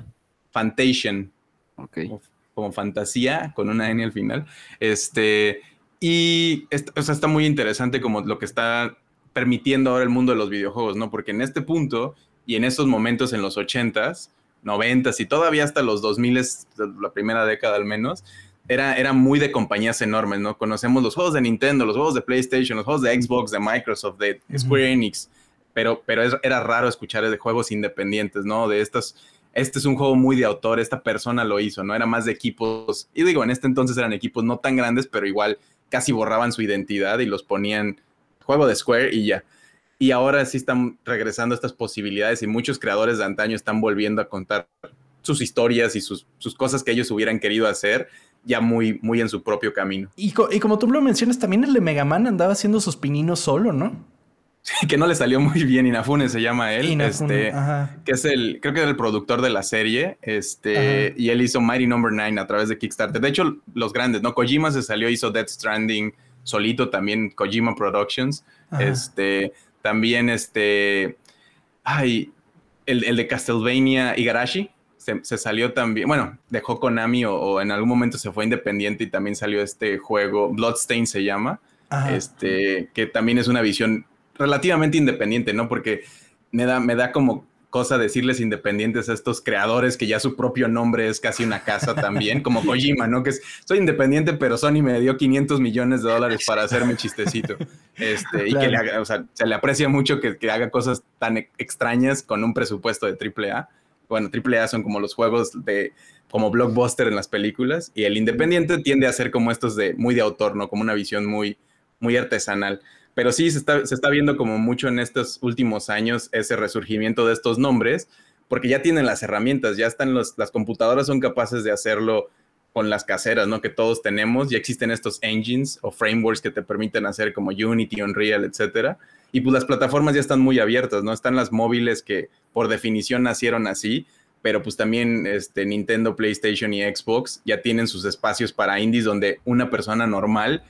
[SPEAKER 3] Fantation.
[SPEAKER 2] Ok.
[SPEAKER 3] Como, fantasía, con una N al final. Este, y o sea, está muy interesante como lo que está permitiendo ahora el mundo de los videojuegos, ¿no? Porque en este punto y en estos momentos en los ochentas, 90 y todavía hasta los 2000, la primera década al menos, era, era muy de compañías enormes, ¿no? Conocemos los juegos de Nintendo, los juegos de PlayStation, los juegos de Xbox, de Microsoft, de Square Enix, pero, pero era raro escuchar de juegos independientes, ¿no? De estos, este es un juego muy de autor, esta persona lo hizo, ¿no? Era más de equipos, y digo, en este entonces eran equipos no tan grandes, pero igual casi borraban su identidad y los ponían juego de Square y ya. Y ahora sí están regresando estas posibilidades y muchos creadores de antaño están volviendo a contar sus historias y sus, sus cosas que ellos hubieran querido hacer ya muy, muy en su propio camino.
[SPEAKER 1] Y, y, como tú lo mencionas, también el de Mega Man andaba haciendo sus pininos solo, ¿no?
[SPEAKER 3] Sí, que no le salió muy bien. Inafune se llama él. Inafune, este, que es el, creo que era el productor de la serie. Este, y él hizo Mighty Number no. 9 a través de Kickstarter. De hecho, los grandes, ¿no? Kojima se salió, hizo Death Stranding solito también, Kojima Productions. Este, también este. Ay, el, de Castlevania Igarashi. Se, se, salió también. Bueno, dejó Konami o, o, en algún momento se fue independiente y también salió este juego. Bloodstain se llama. Este. Que también es una visión relativamente independiente, ¿no? Porque me da, me da como cosa decirles independientes a estos creadores que ya su propio nombre es casi una casa también, como Kojima, ¿no? Que es, soy independiente, pero Sony me dio 500 millones de dólares para hacerme chistecito. Este, y que le haga, o sea, se le aprecia mucho que, que, haga cosas tan extrañas con un presupuesto de AAA. Bueno, AAA son como los juegos de como blockbuster en las películas y el independiente tiende a ser como estos de muy de autor, ¿no? Como una visión muy, muy artesanal. Pero sí se está, se está viendo como mucho en estos últimos años ese resurgimiento de estos nombres, porque ya tienen las herramientas, ya están los, las computadoras son capaces de hacerlo con las caseras, ¿no? Que todos tenemos, ya existen estos engines o frameworks que te permiten hacer como Unity, Unreal, etcétera. Y pues las plataformas ya están muy abiertas, ¿no? Están las móviles que por definición nacieron así, pero pues también este, Nintendo, PlayStation y Xbox ya tienen sus espacios para indies donde una persona normal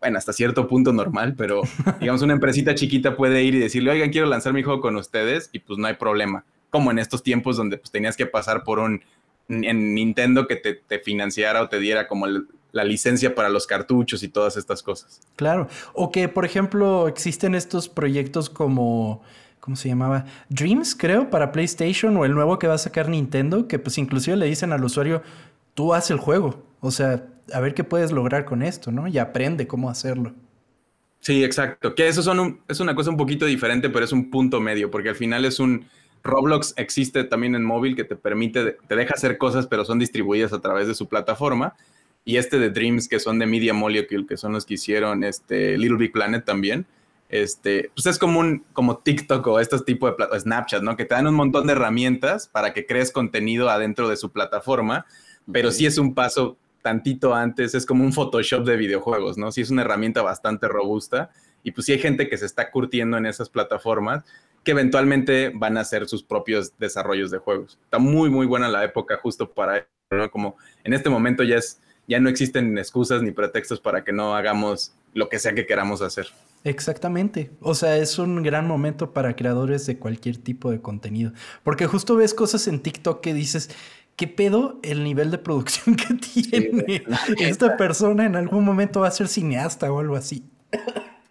[SPEAKER 3] bueno, hasta cierto punto normal, pero digamos una empresita chiquita puede ir y decirle, oigan, quiero lanzar mi juego con ustedes y pues no hay problema. Como en estos tiempos donde pues tenías que pasar por un en Nintendo que te, financiara o te diera como la licencia para los cartuchos y todas estas cosas.
[SPEAKER 1] Claro. O que, por ejemplo, existen estos proyectos como. ¿Cómo se llamaba? Dreams, creo, para PlayStation o el nuevo que va a sacar Nintendo, que pues inclusive le dicen al usuario, tú haz el juego. O sea, a ver qué puedes lograr con esto, ¿no? Y aprende cómo hacerlo.
[SPEAKER 3] Sí, exacto. Que eso son es una cosa un poquito diferente, pero es un punto medio, porque al final es un... Roblox existe también en móvil que te permite, te deja hacer cosas, pero son distribuidas a través de su plataforma. Y este de Dreams, que son de Media Molecule, que son los que hicieron este Little Big Planet también, este, pues es como un como TikTok o estos tipos de Snapchat, ¿no? Que te dan un montón de herramientas para que crees contenido adentro de su plataforma, pero sí es un paso tantito antes, es como un Photoshop de videojuegos, ¿no? Sí es una herramienta bastante robusta y pues sí hay gente que se está curtiendo en esas plataformas que eventualmente van a hacer sus propios desarrollos de juegos. Está muy, muy buena la época justo para ¿no? Como en este momento ya es, ya no existen excusas ni pretextos para que no hagamos lo que sea que queramos hacer.
[SPEAKER 1] Exactamente. O sea, es un gran momento para creadores de cualquier tipo de contenido. Porque justo ves cosas en TikTok que dices, ¿qué pedo el nivel de producción que tiene? Esta persona en algún momento va a ser cineasta o algo así.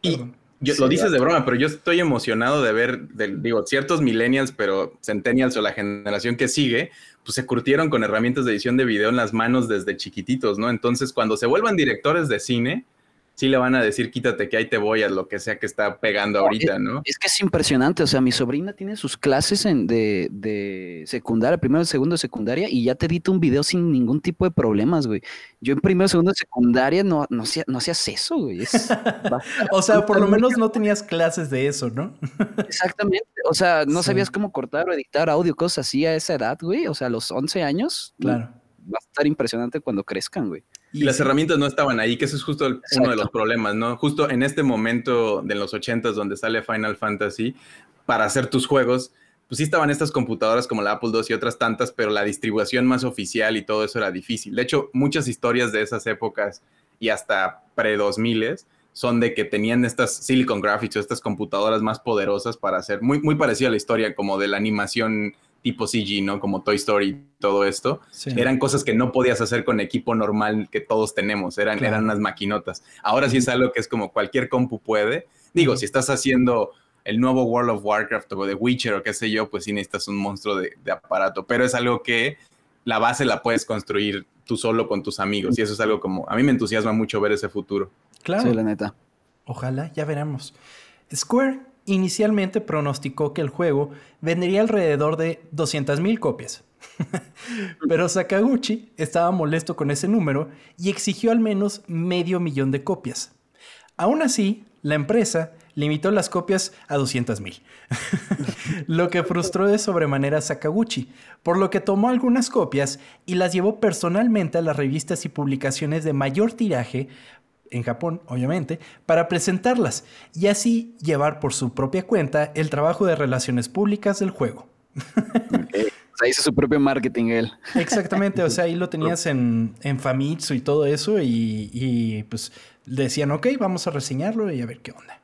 [SPEAKER 3] Y yo, lo dices de broma, pero yo estoy emocionado de ver, digo, ciertos millennials, pero centennials o la generación que sigue, pues se curtieron con herramientas de edición de video en las manos desde chiquititos, ¿no? Entonces, cuando se vuelvan directores de cine, sí le van a decir, quítate que ahí te voy a lo que sea que está pegando ahorita, ¿no?
[SPEAKER 2] Es, que es impresionante, o sea, mi sobrina tiene sus clases en, de, de, secundaria, primero, segundo de secundaria, y ya te edita un video sin ningún tipo de problemas, güey. Yo en primero, segundo de secundaria no, no, hacía, no hacías eso, güey.
[SPEAKER 1] o sea, por lo menos no tenías clases de eso, ¿no?
[SPEAKER 2] Exactamente, o sea, no sabías cómo cortar o editar audio, cosas así a esa edad, güey, o sea, a los 11 años.
[SPEAKER 1] Claro.
[SPEAKER 2] Va a estar impresionante cuando crezcan, güey.
[SPEAKER 3] Y las herramientas no estaban ahí, que eso es justo uno de los problemas, ¿no? Justo en este momento de los 80 donde sale Final Fantasy, para hacer tus juegos, pues sí estaban estas computadoras como la Apple II y otras tantas, pero la distribución más oficial y todo eso era difícil. De hecho, muchas historias de esas épocas y hasta pre-2000 son de que tenían estas Silicon Graphics o estas computadoras más poderosas para hacer, muy, muy parecida a la historia como de la animación tipo CG, ¿no? Como Toy Story, todo esto. Eran cosas que no podías hacer con equipo normal que todos tenemos, eran, eran unas maquinotas. Ahora sí es algo que es como cualquier compu puede. Digo, si estás haciendo el nuevo World of Warcraft o The Witcher o qué sé yo, pues sí necesitas un monstruo de, aparato, pero es algo que la base la puedes construir tú solo con tus amigos y eso es algo como, a mí me entusiasma mucho ver ese futuro.
[SPEAKER 2] Claro. Sí, la neta.
[SPEAKER 1] Ojalá, ya veremos. Square inicialmente pronosticó que el juego vendería alrededor de 200.000 copias. Pero Sakaguchi estaba molesto con ese número y exigió al menos medio millón de copias. Aún así, la empresa limitó las copias a 200.000, lo que frustró de sobremanera a Sakaguchi, por lo que tomó algunas copias y las llevó personalmente a las revistas y publicaciones de mayor tiraje en Japón, obviamente, para presentarlas y así llevar por su propia cuenta el trabajo de relaciones públicas del juego.
[SPEAKER 2] O sea, hizo su propio marketing él.
[SPEAKER 1] Exactamente, o sea, ahí lo tenías en, en Famitsu y todo eso y, y pues decían, ok, vamos a reseñarlo y a ver qué onda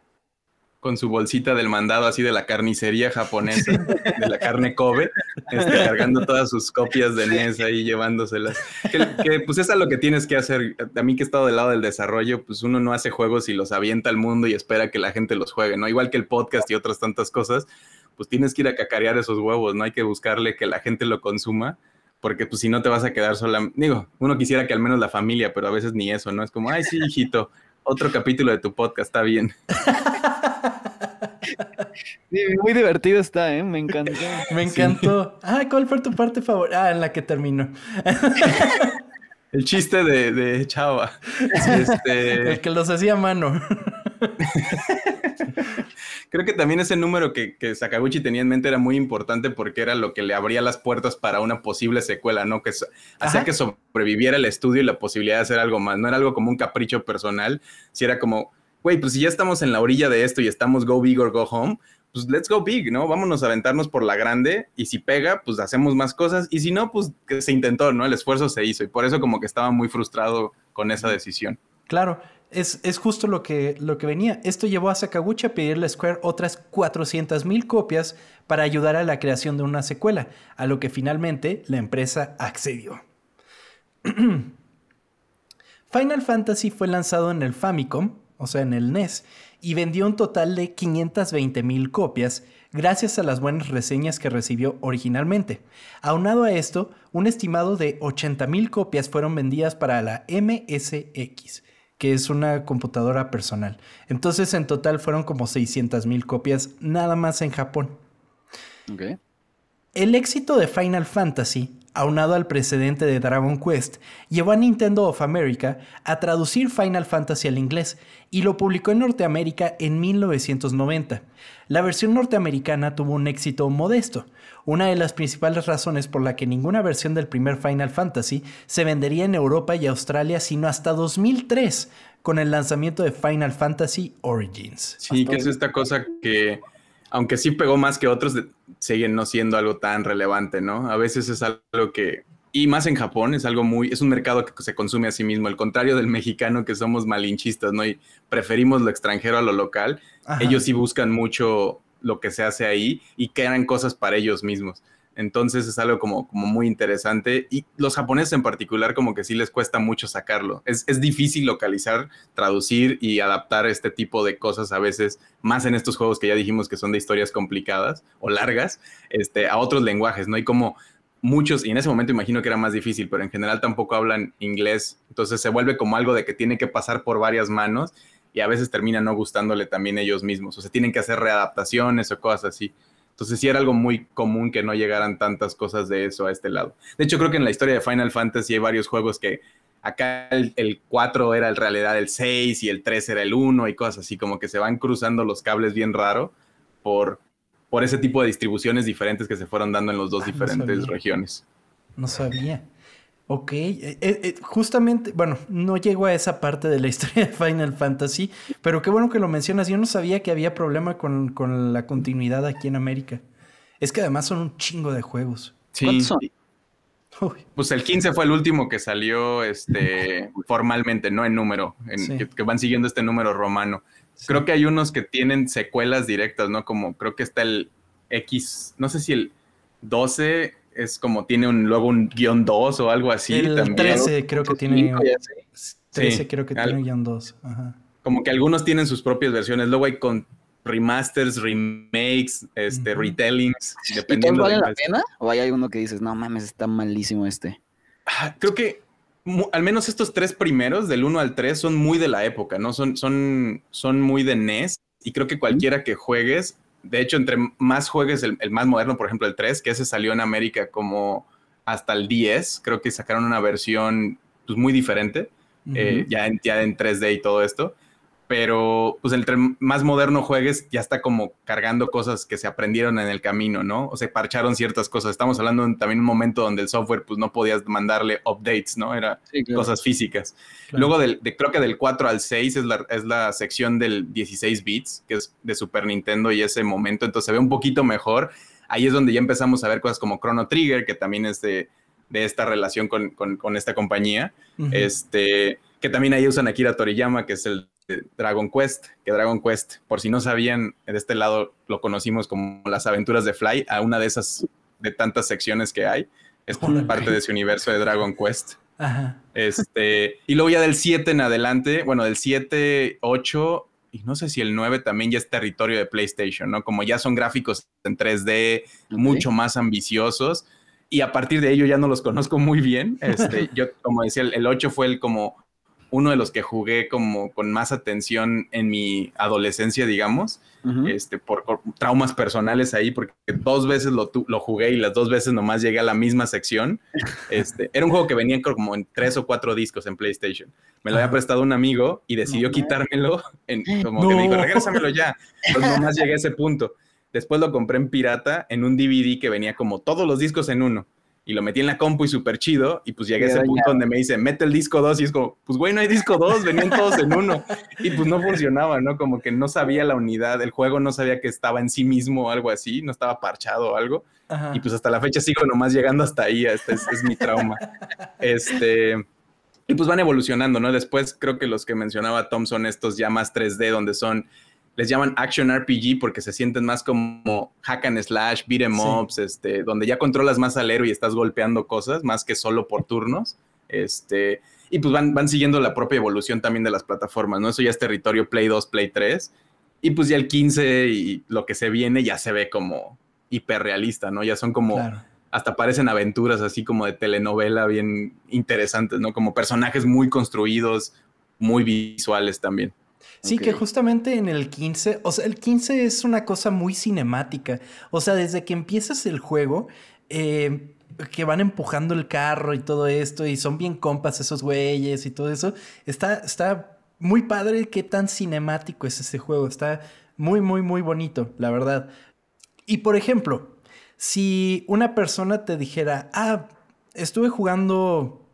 [SPEAKER 3] con su bolsita del mandado así de la carnicería japonesa, de la carne Kobe, este, cargando todas sus copias de NES ahí llevándoselas. Que, pues es lo que tienes que hacer. A mí que he estado del lado del desarrollo, pues uno no hace juegos y los avienta al mundo y espera que la gente los juegue, ¿no? Igual que el podcast y otras tantas cosas, pues tienes que ir a cacarear esos huevos, ¿no? Hay que buscarle que la gente lo consuma porque pues si no te vas a quedar sola. Digo, uno quisiera que al menos la familia, pero a veces ni eso, ¿no? Es como, ay, sí, hijito, otro capítulo de tu podcast, está bien.
[SPEAKER 2] muy divertido está, ¿eh? Me encantó.
[SPEAKER 1] Me encantó. Ah, ¿cuál fue tu parte favorita? Ah, en la que terminó.
[SPEAKER 3] El chiste de, de Chava.
[SPEAKER 1] Este... El que los hacía a mano.
[SPEAKER 3] Creo que también ese número que, que, Sakaguchi tenía en mente era muy importante porque era lo que le abría las puertas para una posible secuela, ¿no? Que hacía que sobreviviera el estudio y la posibilidad de hacer algo más. No era algo como un capricho personal, si era como, güey, pues si ya estamos en la orilla de esto y estamos go big or go home, pues let's go big, ¿no? Vámonos a aventarnos por la grande y si pega, pues hacemos más cosas y si no, pues que se intentó, ¿no? El esfuerzo se hizo y por eso como que estaba muy frustrado con esa decisión.
[SPEAKER 1] Claro, es, es justo lo que, lo que venía. Esto llevó a Sakaguchi a pedirle a Square otras 400 mil copias para ayudar a la creación de una secuela, a lo que finalmente la empresa accedió. Final Fantasy fue lanzado en el Famicom, o sea, en el NES, y vendió un total de 520 mil copias gracias a las buenas reseñas que recibió originalmente. Aunado a esto, un estimado de 80 mil copias fueron vendidas para la MSX, que es una computadora personal. Entonces en total fueron como 600 mil copias nada más en Japón. El éxito de Final Fantasy aunado al precedente de Dragon Quest, llevó a Nintendo of America a traducir Final Fantasy al inglés y lo publicó en Norteamérica en 1990. La versión norteamericana tuvo un éxito modesto, una de las principales razones por la que ninguna versión del primer Final Fantasy se vendería en Europa y Australia sino hasta 2003, con el lanzamiento de Final Fantasy Origins.
[SPEAKER 3] Sí, que es esta cosa que aunque sí pegó más que otros, siguen no siendo algo tan relevante, ¿no? A veces es algo que, y más en Japón, es algo muy, es un mercado que se consume a sí mismo, el contrario del mexicano que somos malinchistas, ¿no? Y preferimos lo extranjero a lo local, ellos sí buscan mucho lo que se hace ahí y crean cosas para ellos mismos. Entonces es algo como, muy interesante y los japoneses en particular como que sí les cuesta mucho sacarlo. Es, es, difícil localizar, traducir y adaptar este tipo de cosas a veces, más en estos juegos que ya dijimos que son de historias complicadas o largas, este, a otros lenguajes, ¿no? hay como muchos, y en ese momento imagino que era más difícil, pero en general tampoco hablan inglés, entonces se vuelve como algo de que tiene que pasar por varias manos y a veces termina no gustándole también ellos mismos, o sea, tienen que hacer readaptaciones o cosas así. Entonces sí era algo muy común que no llegaran tantas cosas de eso a este lado. De hecho, creo que en la historia de Final Fantasy hay varios juegos que acá el, 4 era en realidad el 6 y el 3 era el 1 y cosas así, como que se van cruzando los cables bien raro por, por ese tipo de distribuciones diferentes que se fueron dando en las dos ah, diferentes regiones.
[SPEAKER 1] No sabía. Ok, eh, eh, eh, justamente, bueno, no llego a esa parte de la historia de Final Fantasy, pero qué bueno que lo mencionas. Yo no sabía que había problema con, la continuidad aquí en América. Es que además son un chingo de juegos.
[SPEAKER 3] Sí. ¿Cuántos son? Pues el 15 fue el último que salió este, formalmente, no en número, que, van siguiendo este número romano. Creo que hay unos que tienen secuelas directas, ¿no? Como creo que está el X, no sé si el 12 es como tiene un luego un guion 2 o algo así.
[SPEAKER 1] El 13 creo que tiene. 13 creo que tiene guion 2.
[SPEAKER 3] Como que algunos tienen sus propias versiones. Luego hay con remasters, remakes, este, retellings.
[SPEAKER 2] Dependiendo ¿Y vale la pena? ¿O hay uno que dices, no mames, está malísimo este?
[SPEAKER 3] Ah, creo que al menos estos tres primeros, del 1 al 3, son muy de la época, ¿no? Son, son, son muy de NES. Y creo que cualquiera que juegues de hecho, entre más juegues, el, más moderno, por ejemplo, el 3, que ese salió en América como hasta el 10, creo que sacaron una versión pues, muy diferente, eh, ya, en, ya en 3D y todo esto pero pues entre más moderno juegues, ya está como cargando cosas que se aprendieron en el camino, ¿no? O se parcharon ciertas cosas. Estamos hablando también de un momento donde el software, pues no podías mandarle updates, ¿no? Era cosas físicas. Luego, del, de, creo que del 4 al 6 es la, es la sección del 16 bits, que es de Super Nintendo y ese momento, entonces se ve un poquito mejor. Ahí es donde ya empezamos a ver cosas como Chrono Trigger, que también es de, de esta relación con, con, con esta compañía. Este, que también ahí usan Akira Toriyama, que es el Dragon Quest, que Dragon Quest, por si no sabían, de este lado lo conocimos como las aventuras de Fly, a una de esas de tantas secciones que hay. Es parte de ese universo de Dragon Quest. Este, y luego ya del 7 en adelante, bueno, del 7, 8 y no sé si el 9 también ya es territorio de PlayStation, ¿no? Como ya son gráficos en 3D mucho más ambiciosos y a partir de ello ya no los conozco muy bien. Este, yo, como decía, el, el 8 fue el como uno de los que jugué como con más atención en mi adolescencia, digamos, este, por, traumas personales ahí, porque dos veces lo, lo, jugué y las dos veces nomás llegué a la misma sección. Este, era un juego que venía como en tres o cuatro discos en PlayStation. Me lo había prestado un amigo y decidió quitármelo, en, como que me dijo, regrésamelo ya. Entonces nomás llegué a ese punto. Después lo compré en pirata en un DVD que venía como todos los discos en uno y lo metí en la compu y súper chido. Y pues llegué a ese punto donde me dice, mete el disco 2 y es como, pues güey, no hay disco 2, venían todos en uno. Y pues no funcionaba, ¿no? Como que no sabía la unidad, el juego no sabía que estaba en sí mismo o algo así, no estaba parchado o algo. Y pues hasta la fecha sigo nomás llegando hasta ahí, este es, es mi trauma. este. Y pues van evolucionando, ¿no? Después creo que los que mencionaba Tom son estos ya más 3D, donde son les llaman action RPG porque se sienten más como hack and slash, beat em ups, este, donde ya controlas más al héroe y estás golpeando cosas, más que solo por turnos. Este, y pues van, van siguiendo la propia evolución también de las plataformas, ¿no? Eso ya es territorio Play 2, Play 3, y pues ya el 15 y lo que se viene ya se ve como hiperrealista, ¿no? Ya son como... Hasta parecen aventuras así como de telenovela bien interesantes, ¿no? Como personajes muy construidos, muy visuales también.
[SPEAKER 1] Sí, que justamente en el 15, o sea, el 15 es una cosa muy cinemática. O sea, desde que empiezas el juego, eh, que van empujando el carro y todo esto, y son bien compas esos güeyes y todo eso, está, está muy padre qué tan cinemático es este juego. Está muy, muy, muy bonito, la verdad. Y por ejemplo, si una persona te dijera, ah, estuve jugando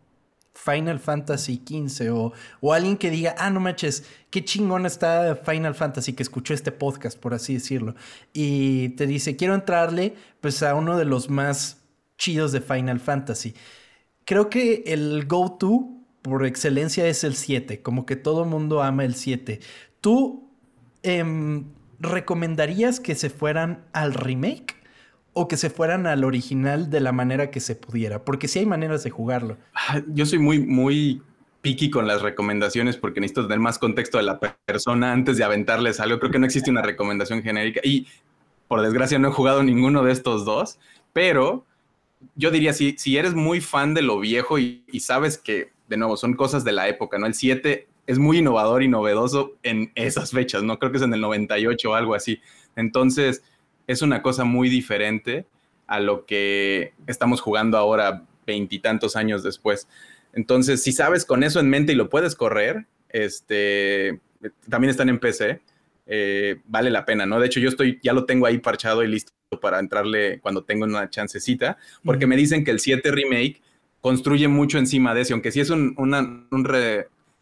[SPEAKER 1] Final Fantasy XV o, o, alguien que diga, ah, no manches, qué chingón está Final Fantasy, que escuchó este podcast, por así decirlo, y te dice, quiero entrarle pues a uno de los más chidos de Final Fantasy. Creo que el go-to por excelencia es el 7, como que todo mundo ama el 7. ¿Tú em, recomendarías que se fueran al remake? O que se fueran al original de la manera que se pudiera, porque sí hay maneras de jugarlo.
[SPEAKER 3] Ah, yo soy muy, muy picky con las recomendaciones porque necesito tener más contexto de la persona antes de aventarles algo. Creo que no existe una recomendación genérica y por desgracia no he jugado ninguno de estos dos, pero yo diría, si, si eres muy fan de lo viejo y, sabes que, de nuevo, son cosas de la época, ¿no? El 7 es muy innovador y novedoso en esas fechas, ¿no? Creo que es en el 98 o algo así. Entonces, es una cosa muy diferente a lo que estamos jugando ahora veintitantos años después. Entonces, si sabes con eso en mente y lo puedes correr, este, también están en PC, eh, vale la pena, ¿no? De hecho, yo estoy, ya lo tengo ahí parchado y listo para entrarle cuando tengo una chancecita, porque me dicen que el 7 remake construye mucho encima de eso, aunque si es un,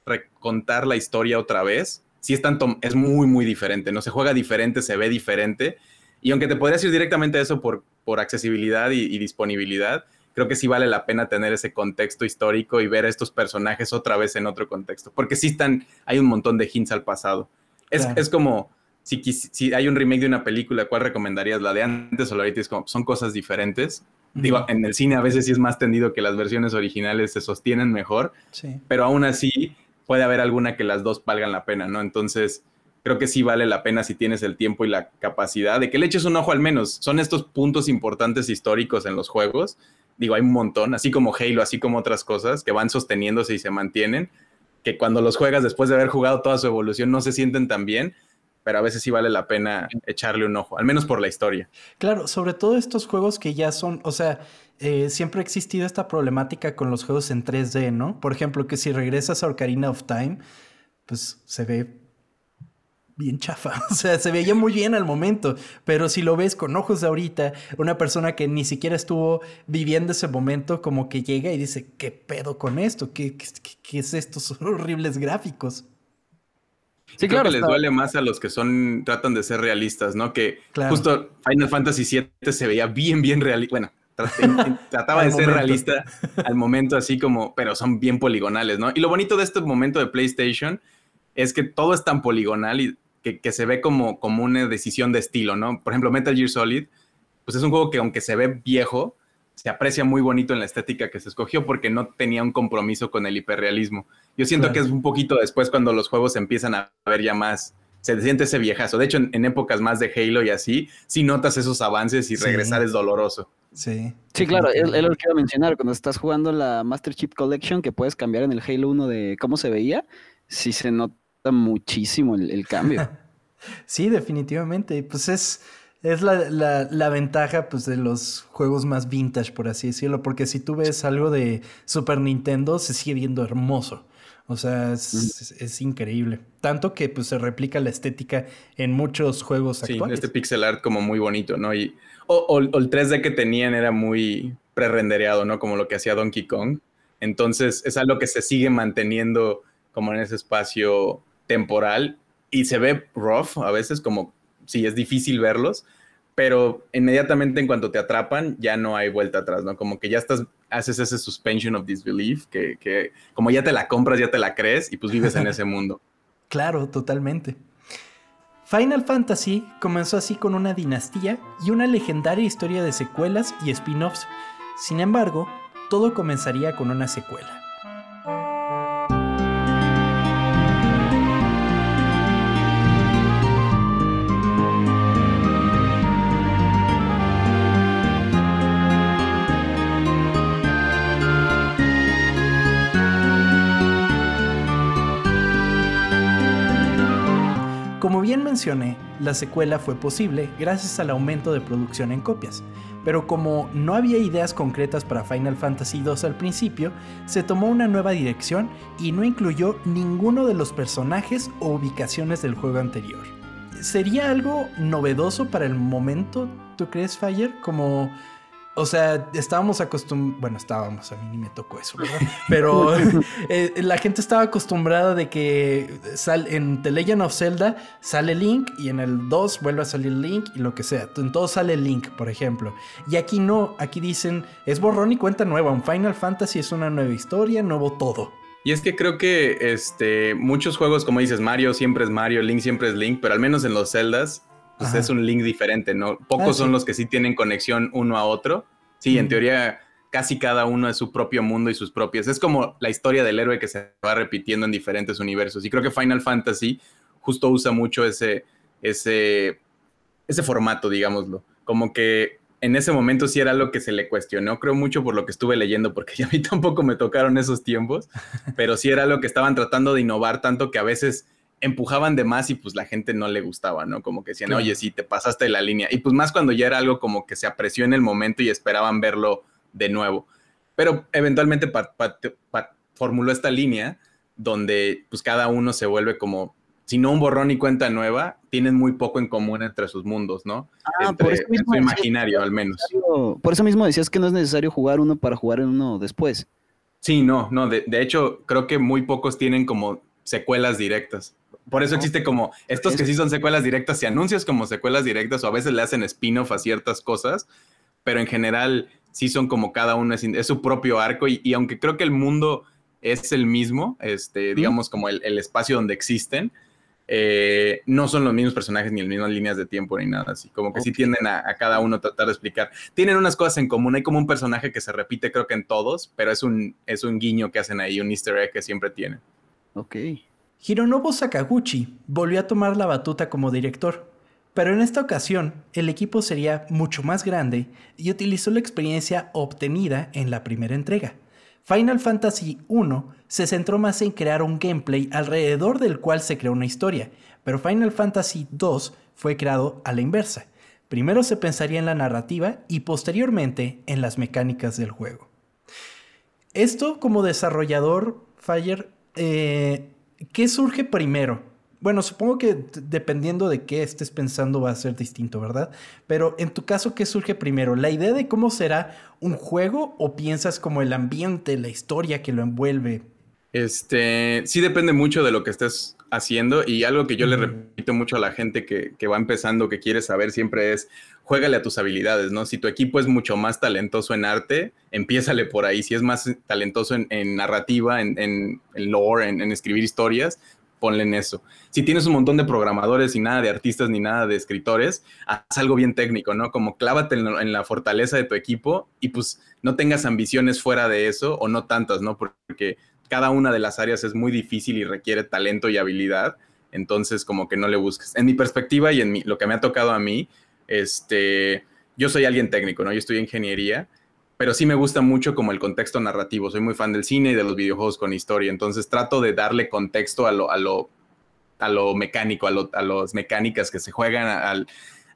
[SPEAKER 3] recontar la historia otra vez, sí es tanto, es muy, muy diferente, ¿no? Se juega diferente, se ve diferente, y aunque te podrías ir directamente a eso por, por accesibilidad y, disponibilidad, creo que sí vale la pena tener ese contexto histórico y ver a estos personajes otra vez en otro contexto, porque sí están, hay un montón de hints al pasado. Es, es como, si, si, hay un remake de una película, ¿cuál recomendarías? ¿La de antes o la ahorita? Es como, son cosas diferentes. Digo, en el cine a veces sí es más tendido que las versiones originales se sostienen mejor, sí. pero aún así puede haber alguna que las dos valgan la pena, ¿no? Entonces, creo que sí vale la pena si tienes el tiempo y la capacidad de que le eches un ojo al menos. Son estos puntos importantes históricos en los juegos. Digo, hay un montón, así como Halo, así como otras cosas que van sosteniéndose y se mantienen, que cuando los juegas después de haber jugado toda su evolución no se sienten tan bien, pero a veces sí vale la pena echarle un ojo, al menos por la historia.
[SPEAKER 1] Claro, sobre todo estos juegos que ya son, o sea, eh, siempre ha existido esta problemática con los juegos en 3D, ¿no? Por ejemplo, que si regresas a Ocarina of Time, pues se ve bien chafa. O sea, se veía muy bien al momento, pero si lo ves con ojos de ahorita, una persona que ni siquiera estuvo viviendo ese momento, como que llega y dice, ¿qué pedo con esto? ¿Qué, qué, es estos horribles gráficos?
[SPEAKER 3] Sí, claro. que les duele más a los que son, tratan de ser realistas, ¿no? Que justo Final Fantasy VII se veía bien, bien realista. Bueno, trataba de ser realista al momento, así como, pero son bien poligonales, ¿no? Y lo bonito de este momento de PlayStation es que todo es tan poligonal y que, se ve como, como una decisión de estilo, ¿no? Por ejemplo, Metal Gear Solid, pues es un juego que aunque se ve viejo, se aprecia muy bonito en la estética que se escogió porque no tenía un compromiso con el hiperrealismo. Yo siento que es un poquito después cuando los juegos empiezan a ver ya más, se siente ese viejazo. De hecho, en, épocas más de Halo y así, sí notas esos avances y regresar es doloroso.
[SPEAKER 1] Sí.
[SPEAKER 2] Sí, claro, es, lo que a mencionar. Cuando estás jugando la Master Chief Collection, que puedes cambiar en el Halo 1 de cómo se veía, sí se nota muchísimo el, cambio.
[SPEAKER 1] sí, definitivamente. Pues es, es la, ventaja pues, de los juegos más vintage, por así decirlo. Porque si tú ves algo de Super Nintendo, se sigue viendo hermoso. O sea, es, increíble. Tanto que pues, se replica la estética en muchos juegos actuales.
[SPEAKER 3] Sí, este pixel art como muy bonito, ¿no? Y, o, el 3D que tenían era muy pre-rendereado, ¿no? Como lo que hacía Donkey Kong. Entonces, es algo que se sigue manteniendo como en ese espacio temporal y se ve rough a veces, como si es difícil verlos, pero inmediatamente en cuanto te atrapan ya no hay vuelta atrás, ¿no? Como que ya estás, haces ese suspension of disbelief, que, que como ya te la compras, ya te la crees y pues vives en ese mundo.
[SPEAKER 1] Claro, totalmente. Final Fantasy comenzó así con una dinastía y una legendaria historia de secuelas y spin-offs. Sin embargo, todo comenzaría con una secuela. Bien mencioné, la secuela fue posible gracias al aumento de producción en copias, pero como no había ideas concretas para Final Fantasy II al principio, se tomó una nueva dirección y no incluyó ninguno de los personajes o ubicaciones del juego anterior. ¿Sería algo novedoso para el momento, tú crees, Fire? Como o sea, estábamos acostumbrados, bueno, estábamos, a mí ni me tocó eso, ¿verdad? Pero eh, la gente estaba acostumbrada de que sal, en The Legend of Zelda sale Link y en el 2 vuelve a salir Link y lo que sea. En todo sale Link, por ejemplo. Y aquí no, aquí dicen, es borrón y cuenta nueva. Un Final Fantasy es una nueva historia, nuevo todo.
[SPEAKER 3] Y es que creo que este, muchos juegos, como dices, Mario siempre es Mario, Link siempre es Link, pero al menos en los Zeldas pues es un link diferente, ¿no? Pocos ah, son los que sí tienen conexión uno a otro. Sí, en teoría casi cada uno es su propio mundo y sus propias. Es como la historia del héroe que se va repitiendo en diferentes universos. Y creo que Final Fantasy justo usa mucho ese, ese, ese formato, digámoslo. Como que en ese momento sí era lo que se le cuestionó, creo mucho por lo que estuve leyendo, porque ya a mí tampoco me tocaron esos tiempos, pero sí era lo que estaban tratando de innovar tanto que a veces empujaban de más y pues la gente no le gustaba, ¿no? Como que decían, oye, sí, te pasaste la línea. Y pues más cuando ya era algo como que se apreció en el momento y esperaban verlo de nuevo. Pero eventualmente formuló esta línea donde pues cada uno se vuelve como, si no un borrón y cuenta nueva, tienen muy poco en común entre sus mundos, ¿no? Ah, por eso mismo imaginario al menos.
[SPEAKER 2] Por eso mismo decías que no es necesario jugar uno para jugar en uno después.
[SPEAKER 3] Sí, no, no, de, de hecho creo que muy pocos tienen como secuelas directas. Por eso existe como estos que sí son secuelas directas, y anuncias como secuelas directas o a veces le hacen spin-off a ciertas cosas, pero en general sí son como cada uno es, su propio arco y, aunque creo que el mundo es el mismo, este, digamos como el, espacio donde existen, eh, no son los mismos personajes ni las mismas líneas de tiempo ni nada así, como que sí tienden a, a, cada uno tratar de explicar. Tienen unas cosas en común, hay como un personaje que se repite creo que en todos, pero es un, es un guiño que hacen ahí, un easter egg que siempre tienen.
[SPEAKER 2] Ok.
[SPEAKER 1] Hironobu Sakaguchi volvió a tomar la batuta como director, pero en esta ocasión el equipo sería mucho más grande y utilizó la experiencia obtenida en la primera entrega. Final Fantasy I se centró más en crear un gameplay alrededor del cual se creó una historia, pero Final Fantasy II fue creado a la inversa. Primero se pensaría en la narrativa y posteriormente en las mecánicas del juego. Esto como desarrollador, Fire, eh, ¿qué surge primero? Bueno, supongo que dependiendo de qué estés pensando va a ser distinto, ¿verdad? Pero en tu caso, ¿qué surge primero? ¿La idea de cómo será un juego o piensas como el ambiente, la historia que lo envuelve?
[SPEAKER 3] Este, sí depende mucho de lo que estés haciendo y algo que yo le repito mucho a la gente que, va empezando, que quiere saber siempre es, juégale a tus habilidades, ¿no? Si tu equipo es mucho más talentoso en arte, empiézale por ahí. Si es más talentoso en, narrativa, en, en, lore, en, escribir historias, ponle en eso. Si tienes un montón de programadores y nada de artistas ni nada de escritores, haz algo bien técnico, ¿no? Como clávate en, la fortaleza de tu equipo y pues no tengas ambiciones fuera de eso o no tantas, ¿no? Porque cada una de las áreas es muy difícil y requiere talento y habilidad, entonces como que no le busques. En mi perspectiva y en lo que me ha tocado a mí, este, yo soy alguien técnico, ¿no? Yo estudié ingeniería, pero sí me gusta mucho como el contexto narrativo. Soy muy fan del cine y de los videojuegos con historia, entonces trato de darle contexto a lo, a lo, a lo mecánico, a, lo, a las mecánicas que se juegan, al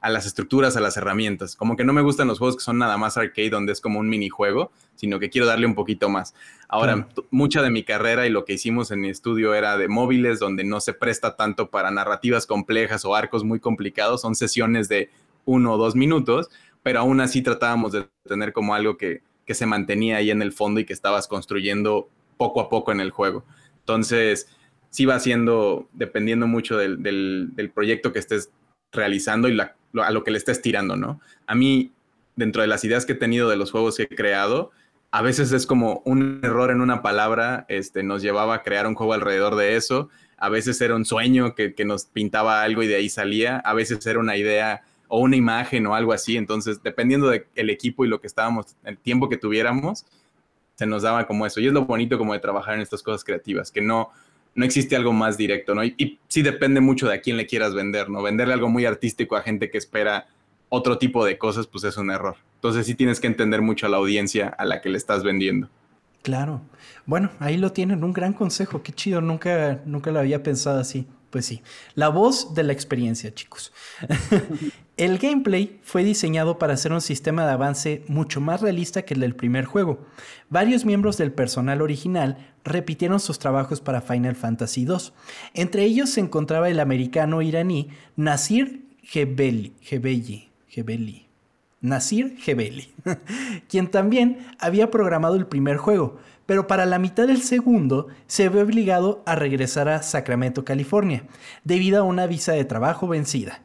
[SPEAKER 3] a las estructuras, a las herramientas. Como que no me gustan los juegos que son nada más arcade, donde es como un minijuego, sino que quiero darle un poquito más. Ahora, mucha de mi carrera y lo que hicimos en mi estudio era de móviles, donde no se presta tanto para narrativas complejas o arcos muy complicados, son sesiones de uno o dos minutos, pero aún así tratábamos de tener como algo que, que se mantenía ahí en el fondo y que estabas construyendo poco a poco en el juego. Entonces, sí va siendo, dependiendo mucho del, del, del proyecto que estés realizando y la a lo que le estés tirando, ¿no? A mí, dentro de las ideas que he tenido de los juegos que he creado, a veces es como un error en una palabra, este, nos llevaba a crear un juego alrededor de eso, a veces era un sueño que, nos pintaba algo y de ahí salía, a veces era una idea o una imagen o algo así, entonces dependiendo del equipo y lo que estábamos, el tiempo que tuviéramos, se nos daba como eso, y es lo bonito como de trabajar en estas cosas creativas, que no, no existe algo más directo, ¿no? Y, sí depende mucho de a quién le quieras vender, ¿no? Venderle algo muy artístico a gente que espera otro tipo de cosas, pues es un error. Entonces sí tienes que entender mucho a la audiencia a la que le estás vendiendo.
[SPEAKER 1] Claro. Bueno, ahí lo tienen, un gran consejo. Qué chido, nunca, nunca lo había pensado así. pues sí, la voz de la experiencia, chicos. el gameplay fue diseñado para ser un sistema de avance mucho más realista que el del primer juego. Varios miembros del personal original repitieron sus trabajos para Final Fantasy II. Entre ellos se encontraba el americano iraní Nasir Gebeli, Gebeli, Nasir Gebeli, quien también había programado el primer juego, pero para la mitad del segundo se ve obligado a regresar a Sacramento, California, debido a una visa de trabajo vencida.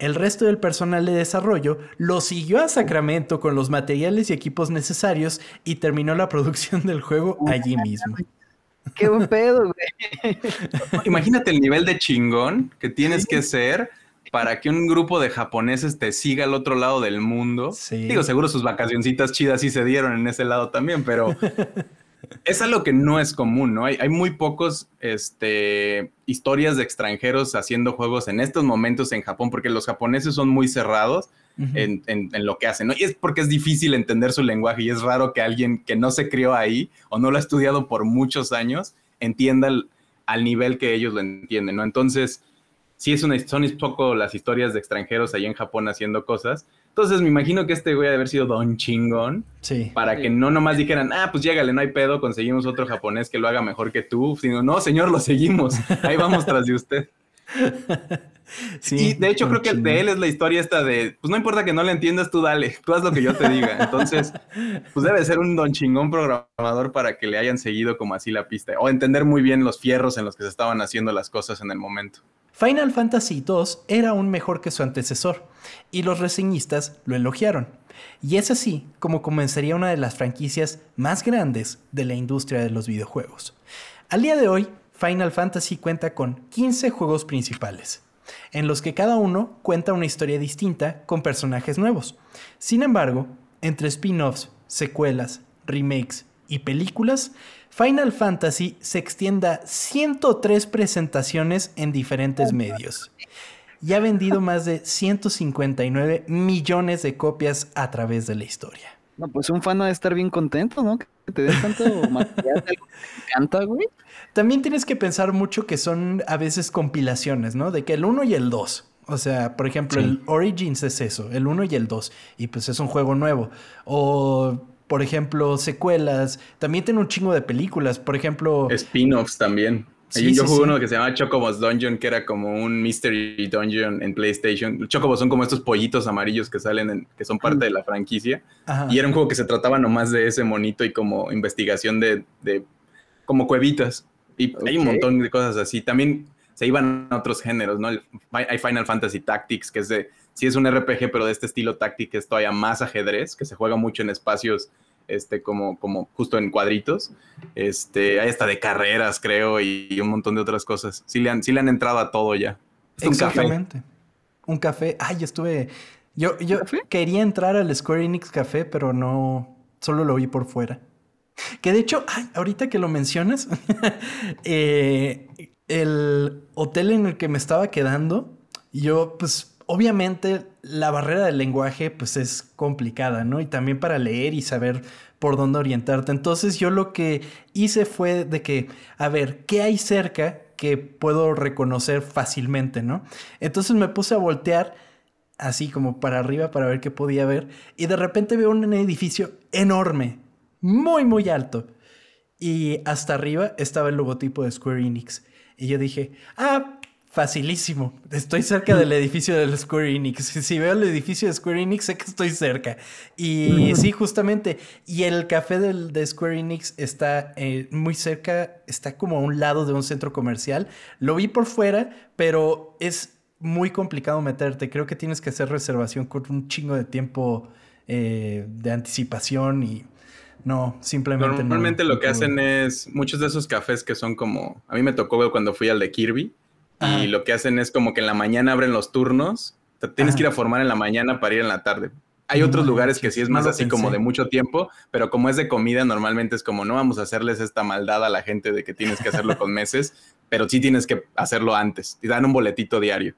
[SPEAKER 1] El resto del personal de desarrollo lo siguió a Sacramento con los materiales y equipos necesarios y terminó la producción del juego allí mismo.
[SPEAKER 2] Qué buen pedo, güey.
[SPEAKER 3] Imagínate el nivel de chingón que tienes que ser para que un grupo de japoneses te siga al otro lado del mundo. Digo, seguro sus vacacioncitas chidas sí se dieron en ese lado también, pero es algo que no es común, ¿no? Hay, hay, muy pocos este, historias de extranjeros haciendo juegos en estos momentos en Japón, porque los japoneses son muy cerrados en, lo que hacen, ¿no? Y es porque es difícil entender su lenguaje y es raro que alguien que no se crió ahí o no lo ha estudiado por muchos años entienda al nivel que ellos lo entienden, ¿no? Entonces, sí es una, son un poco las historias de extranjeros ahí en Japón haciendo cosas, entonces me imagino que este güey ha de haber sido don chingón.
[SPEAKER 1] Sí.
[SPEAKER 3] Para que no nomás dijeran, ah, pues llégale, no hay pedo, conseguimos otro japonés que lo haga mejor que tú. Sino, no, señor, lo seguimos. Ahí vamos tras de usted. Sí, y de hecho creo que de él es la historia esta de, pues no importa que no le entiendas, tú dale, tú haz lo que yo te diga. Entonces, pues debe ser un don chingón programador para que le hayan seguido como así la pista o entender muy bien los fierros en los que se estaban haciendo las cosas en el momento.
[SPEAKER 1] Final Fantasy II era aún mejor que su antecesor, y los reseñistas lo elogiaron. Y es así como comenzaría una de las franquicias más grandes de la industria de los videojuegos. Al día de hoy, Final Fantasy cuenta con 15 juegos principales, en los que cada uno cuenta una historia distinta con personajes nuevos. Sin embargo, entre spin-offs, secuelas, remakes y películas, Final Fantasy se extienda 103 presentaciones en diferentes medios y ha vendido más de 159 millones de copias a través de la historia.
[SPEAKER 2] No, pues un fan ha de estar bien contento, ¿no? Que te des tanto material, te encanta, güey.
[SPEAKER 1] También tienes que pensar mucho que son a veces compilaciones, ¿no? De que el 1 y el 2. O sea, por ejemplo, el Origins es eso, el 1 y el 2. Y pues es un juego nuevo. O por ejemplo, secuelas. También tiene un chingo de películas, por ejemplo.
[SPEAKER 3] Spin-offs también. yo jugué uno que se llama Chocobos Dungeon, que era como un Mystery Dungeon en PlayStation. Chocobos son como estos pollitos amarillos que salen, que son parte de la franquicia. Y era un juego que se trataba nomás de ese monito y como investigación de, como cuevitas. Y hay un montón de cosas así. También se iban a otros géneros, ¿no? Hay Final Fantasy Tactics, que es de sí es un RPG, pero de este estilo táctico es todavía más ajedrez, que se juega mucho en espacios este, como, como justo en cuadritos. Este, hay hasta de carreras, creo, y, un montón de otras cosas. Sí le han, sí le han entrado a todo ya.
[SPEAKER 1] un café. Un café. Ay, yo estuve. Yo, yo quería entrar al Square Enix Café, pero no. Solo lo vi por fuera. Que de hecho, ay, ahorita que lo mencionas, eh, el hotel en el que me estaba quedando, yo pues obviamente la barrera del lenguaje pues es complicada, ¿no? Y también para leer y saber por dónde orientarte. Entonces yo lo que hice fue de que, a ver, ¿qué hay cerca que puedo reconocer fácilmente, ¿no? Entonces me puse a voltear así como para arriba para ver qué podía ver y de repente veo un edificio enorme, muy, muy alto. Y hasta arriba estaba el logotipo de Square Enix. Y yo dije, ah, Facilísimo. Estoy cerca del edificio del Square Enix. Si veo el edificio de Square Enix, sé que estoy cerca. Y sí, justamente. Y el café del, de Square Enix está eh, muy cerca, está como a un lado de un centro comercial. Lo vi por fuera, pero es muy complicado meterte. Creo que tienes que hacer reservación con un chingo de tiempo eh, de anticipación y no, simplemente
[SPEAKER 3] Normalmente lo que hacen es muchos de esos cafés que son como. A mí me tocó cuando fui al de Kirby y lo que hacen es como que en la mañana abren los turnos. Tienes que ir a formar en la mañana para ir en la tarde. Hay otros lugares que sí es más así como de mucho tiempo, pero como es de comida, normalmente es como no vamos a hacerles esta maldad a la gente de que tienes que hacerlo con meses, pero sí tienes que hacerlo antes. Y dan un boletito diario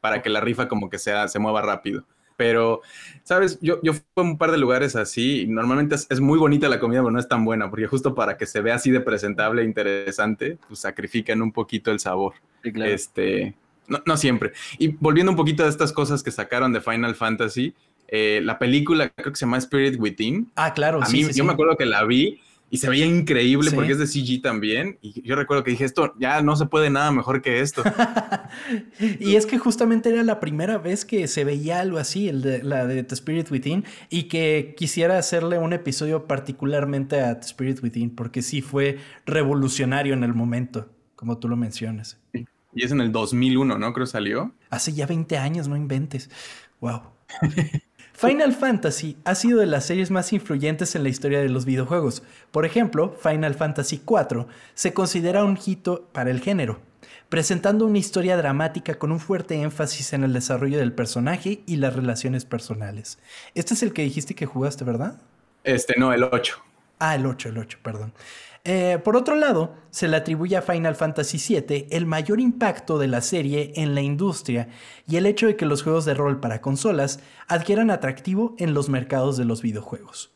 [SPEAKER 3] para que la rifa como que sea, se mueva rápido. Pero, ¿sabes? Yo, yo fui a un par de lugares así y normalmente es, muy bonita la comida, pero no es tan buena, porque justo para que se vea así de presentable e interesante, pues sacrifican un poquito el sabor. Este, no, siempre. Y volviendo un poquito a estas cosas que sacaron de Final Fantasy, eh, la película creo que se llama Spirit Within.
[SPEAKER 1] Ah, claro.
[SPEAKER 3] A mí, yo me acuerdo que la vi y se veía increíble porque es de CG también. Y yo recuerdo que dije, esto ya no se puede nada mejor que esto.
[SPEAKER 1] y es que justamente era la primera vez que se veía algo así, el de, la de The Spirit Within, y que quisiera hacerle un episodio particularmente a The Spirit Within, porque sí fue revolucionario en el momento, como tú lo mencionas.
[SPEAKER 3] Y es en el 2001, ¿no? Creo salió.
[SPEAKER 1] Hace ya 20 años, no inventes. Wow. Final Fantasy ha sido de las series más influyentes en la historia de los videojuegos. Por ejemplo, Final Fantasy IV se considera un hito para el género, presentando una historia dramática con un fuerte énfasis en el desarrollo del personaje y las relaciones personales. Este es el que dijiste que jugaste, ¿verdad?
[SPEAKER 3] Este, no, el 8.
[SPEAKER 1] Ah, el 8, el 8, perdón. Eh, por otro lado, se le atribuye a Final Fantasy VII el mayor impacto de la serie en la industria y el hecho de que los juegos de rol para consolas adquieran atractivo en los mercados de los videojuegos.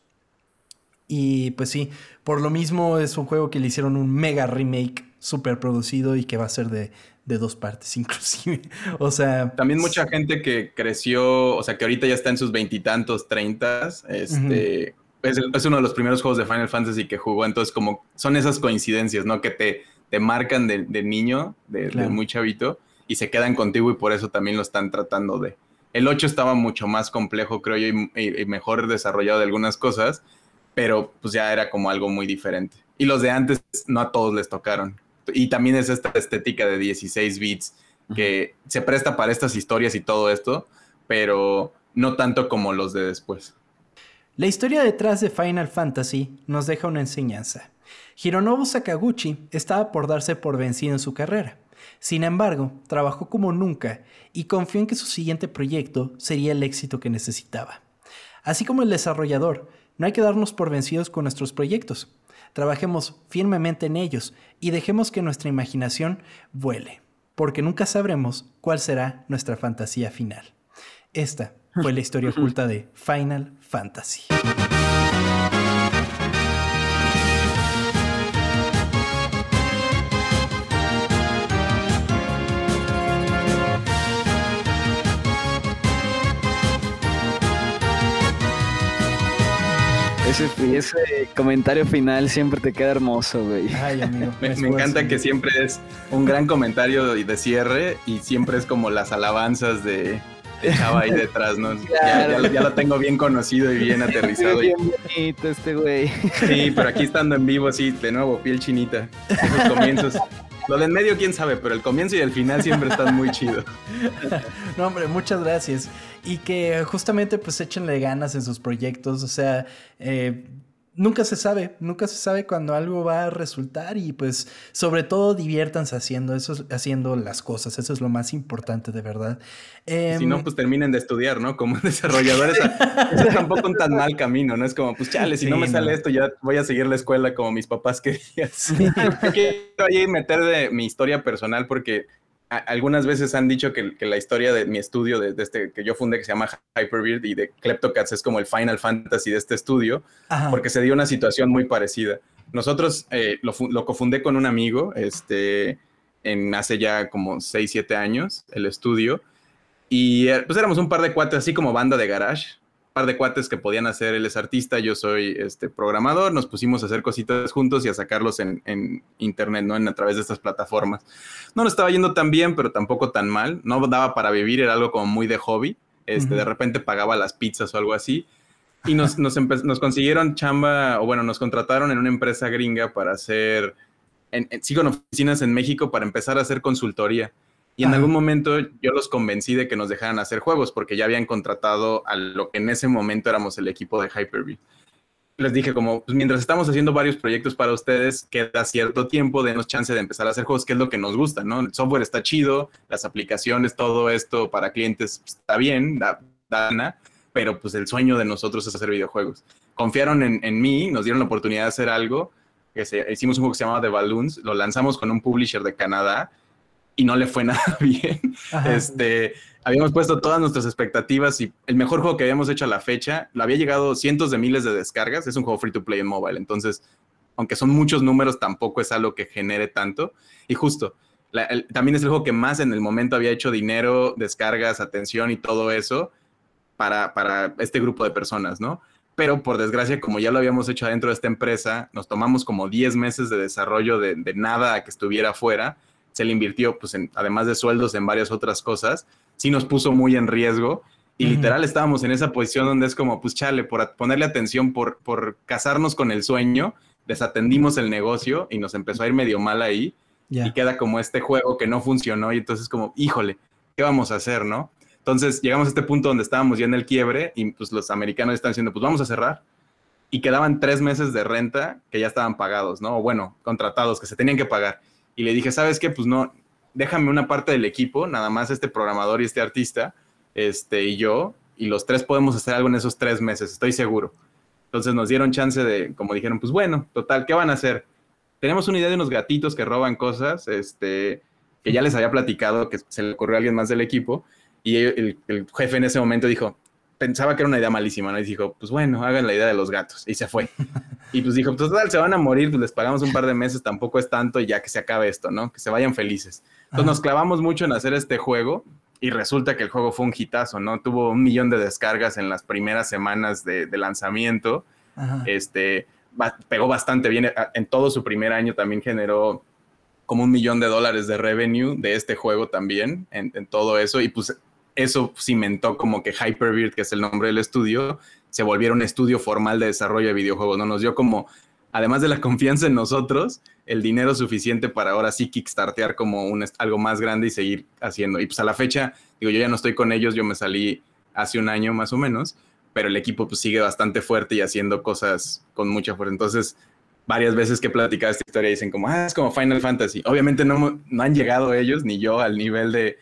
[SPEAKER 1] Y pues sí, por lo mismo es un juego que le hicieron un mega remake super producido y que va a ser de, dos partes inclusive. O sea...
[SPEAKER 3] También mucha gente que creció, o sea, que ahorita ya está en sus veintitantos, treintas, este es, uno de los primeros juegos de Final Fantasy que jugó, entonces como son esas coincidencias, ¿no? Que te, te marcan de, niño, de, muy chavito, y se quedan contigo y por eso también lo están tratando de... El 8 estaba mucho más complejo, creo yo, y, mejor desarrollado de algunas cosas, pero pues ya era como algo muy diferente. Y los de antes no a todos les tocaron. Y también es esta estética de 16 bits que se presta para estas historias y todo esto, pero no tanto como los de después.
[SPEAKER 1] La historia detrás de Final Fantasy nos deja una enseñanza. Hironobu Sakaguchi estaba por darse por vencido en su carrera. Sin embargo, trabajó como nunca y confió en que su siguiente proyecto sería el éxito que necesitaba. Así como el desarrollador, no hay que darnos por vencidos con nuestros proyectos. Trabajemos firmemente en ellos y dejemos que nuestra imaginación vuele, porque nunca sabremos cuál será nuestra fantasía final. Esta fue la historia oculta de Final Fantasy.
[SPEAKER 2] Ese, ese, comentario final siempre te queda hermoso, güey.
[SPEAKER 3] Ay, amigo. me, encanta que siempre es un gran comentario de cierre y siempre es como las alabanzas de, dejaba ahí detrás, ¿no? Ya, lo tengo bien conocido y bien aterrizado.
[SPEAKER 2] Bien bonito este güey.
[SPEAKER 3] Sí, pero aquí estando en vivo, sí, de nuevo, piel chinita. Esos comienzos. Lo del medio, quién sabe, pero el comienzo y el final siempre están muy chidos.
[SPEAKER 1] No, hombre, muchas gracias. Y que justamente pues échenle ganas en sus proyectos. O sea, eh, nunca se sabe, nunca se sabe cuando algo va a resultar y pues sobre todo diviértanse haciendo eso, haciendo las cosas, eso es lo más importante de verdad.
[SPEAKER 3] si no, em, pues terminen de estudiar, ¿no? Como desarrolladores, es tampoco un tan mal camino, ¿no? Es como, pues chale, si no me sale esto, ya voy a seguir la escuela como mis papás querían. Quiero ahí meter de mi historia personal porque algunas veces han dicho que, la historia de mi estudio, de, este que yo fundé, que se llama Hyperbeard y de Kleptocats, es como el Final Fantasy de este estudio, porque se dio una situación muy parecida. Nosotros eh, lo, lo, cofundé con un amigo, este, en hace ya como 6, 7 años, el estudio, y eh, pues éramos un par de cuates, así como banda de garage, par de cuates que podían hacer, él es artista, yo soy este, programador, nos pusimos a hacer cositas juntos y a sacarlos en, internet, ¿no? En, a través de estas plataformas. No nos estaba yendo tan bien, pero tampoco tan mal, no daba para vivir, era algo como muy de hobby, este, de repente pagaba las pizzas o algo así. Y nos, nos, nos, consiguieron chamba, o bueno, nos contrataron en una empresa gringa para hacer, en, en oficinas en México para empezar a hacer consultoría. Y en algún momento yo los convencí de que nos dejaran hacer juegos porque ya habían contratado a lo que en ese momento éramos el equipo de Hyper-V. Les dije como, pues mientras estamos haciendo varios proyectos para ustedes, queda cierto tiempo, denos chance de empezar a hacer juegos, que es lo que nos gusta, ¿no? El software está chido, las aplicaciones, todo esto para clientes pues, está bien, da, da pero pues el sueño de nosotros es hacer videojuegos. Confiaron en, en mí, nos dieron la oportunidad de hacer algo, que se, hicimos un juego que se llamaba The Balloons, lo lanzamos con un publisher de Canadá, y no le fue nada bien. Este, habíamos puesto todas nuestras expectativas y el mejor juego que habíamos hecho a la fecha, lo había llegado cientos de miles de descargas, es un juego free to play en mobile, entonces, aunque son muchos números, tampoco es algo que genere tanto. Y justo, también es el juego que más en el momento había hecho dinero, descargas, atención y todo eso para, para este grupo de personas, ¿no? Pero por desgracia, como ya lo habíamos hecho adentro de esta empresa, nos tomamos como 10 meses de desarrollo de, nada a que estuviera afuera. Se le invirtió, pues, además de sueldos, en varias otras cosas. Sí nos puso muy en riesgo. Y literal estábamos en esa posición donde es como, pues chale, por ponerle atención, por, por casarnos con el sueño, desatendimos el negocio y nos empezó a ir medio mal ahí. Y queda como este juego que no funcionó y entonces como, híjole, ¿qué vamos a hacer, no? Entonces llegamos a este punto donde estábamos ya en el quiebre y pues los americanos están diciendo, pues vamos a cerrar. Y quedaban tres meses de renta que ya estaban pagados, ¿no? O bueno, contratados, que se tenían que pagar. Y le dije, ¿sabes qué? Pues no, déjame una parte del equipo, nada más este programador y este artista, este y yo, y los tres podemos hacer algo en esos tres meses, estoy seguro. Entonces nos dieron chance de, como dijeron, pues bueno, total, ¿qué van a hacer? Tenemos una idea de unos gatitos que roban cosas, este, que ya les había platicado, que se le ocurrió a alguien más del equipo, y el, jefe en ese momento dijo, pensaba que era una idea malísima, ¿no? Y dijo, pues bueno, hagan la idea de los gatos. Y se fue. Y pues dijo, pues total, se van a morir, pues les pagamos un par de meses, tampoco es tanto, y ya que se acabe esto, ¿no? Que se vayan felices. Entonces nos clavamos mucho en hacer este juego y resulta que el juego fue un hitazo, ¿no? Tuvo un millón de descargas en las primeras semanas de, lanzamiento. Este, pegó bastante bien. En todo su primer año también generó como un millón de dólares de revenue de este juego también, en, en todo eso. Y pues eso cimentó como que Hyperbeard, que es el nombre del estudio, se volviera un estudio formal de desarrollo de videojuegos, ¿no? Nos dio como, además de la confianza en nosotros, el dinero suficiente para ahora sí kickstartear como algo más grande y seguir haciendo. Y pues a la fecha, digo, yo ya no estoy con ellos, yo me salí hace un año más o menos, pero el equipo pues sigue bastante fuerte y haciendo cosas con mucha fuerza. Entonces, varias veces que he platicado esta historia dicen como, ah, es como Final Fantasy. Obviamente no, no han llegado ellos, ni yo, al nivel de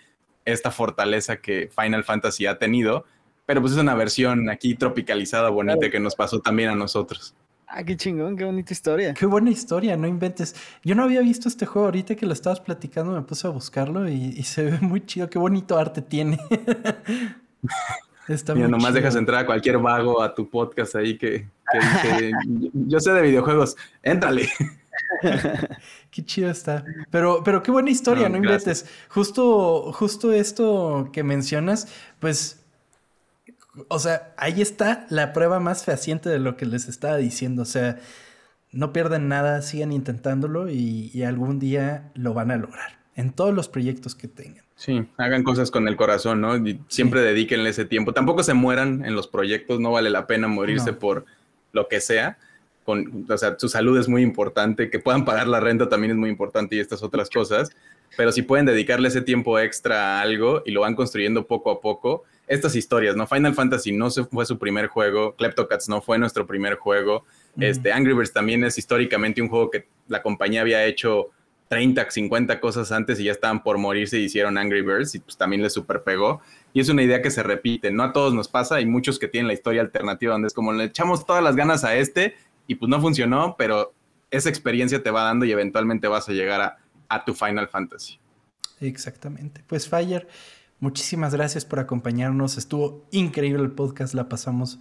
[SPEAKER 3] esta fortaleza que Final Fantasy ha tenido, pero pues es una versión aquí tropicalizada, bonita, que nos pasó también a nosotros.
[SPEAKER 2] Ah, qué chingón, qué bonita historia.
[SPEAKER 1] Qué buena historia, no inventes. Yo no había visto este juego ahorita que lo estabas platicando, me puse a buscarlo y, se ve muy chido, qué bonito arte tiene.
[SPEAKER 3] Está Mira, nomás dejas entrar a cualquier vago a tu podcast ahí que, que yo sé de videojuegos, éntrale.
[SPEAKER 1] qué chido está. Pero, pero qué buena historia, no, inventes. Justo, justo esto que mencionas, pues, o sea, ahí está la prueba más fehaciente de lo que les estaba diciendo. O sea, no pierden nada, sigan intentándolo y, algún día lo van a lograr. En todos los proyectos que tengan.
[SPEAKER 3] Sí, hagan cosas con el corazón, ¿no? Y siempre dedíquenle ese tiempo. Tampoco se mueran en los proyectos, no vale la pena morirse por lo que sea con, o sea, su salud es muy importante, que puedan pagar la renta también es muy importante y estas otras cosas, pero si pueden dedicarle ese tiempo extra a algo y lo van construyendo poco a poco, estas historias, ¿no? Final Fantasy no fue su primer juego, Kleptocats no fue nuestro primer juego, este, Angry Birds también es históricamente un juego que la compañía había hecho 30, 50 cosas antes y ya estaban por morirse y hicieron Angry Birds y pues también les super pegó. Y es una idea que se repite, no a todos nos pasa, hay muchos que tienen la historia alternativa donde es como le echamos todas las ganas a este y pues no funcionó, pero esa experiencia te va dando y eventualmente vas a llegar a, tu Final Fantasy.
[SPEAKER 1] Exactamente. Pues Fire, muchísimas gracias por acompañarnos. Estuvo increíble el podcast, la pasamos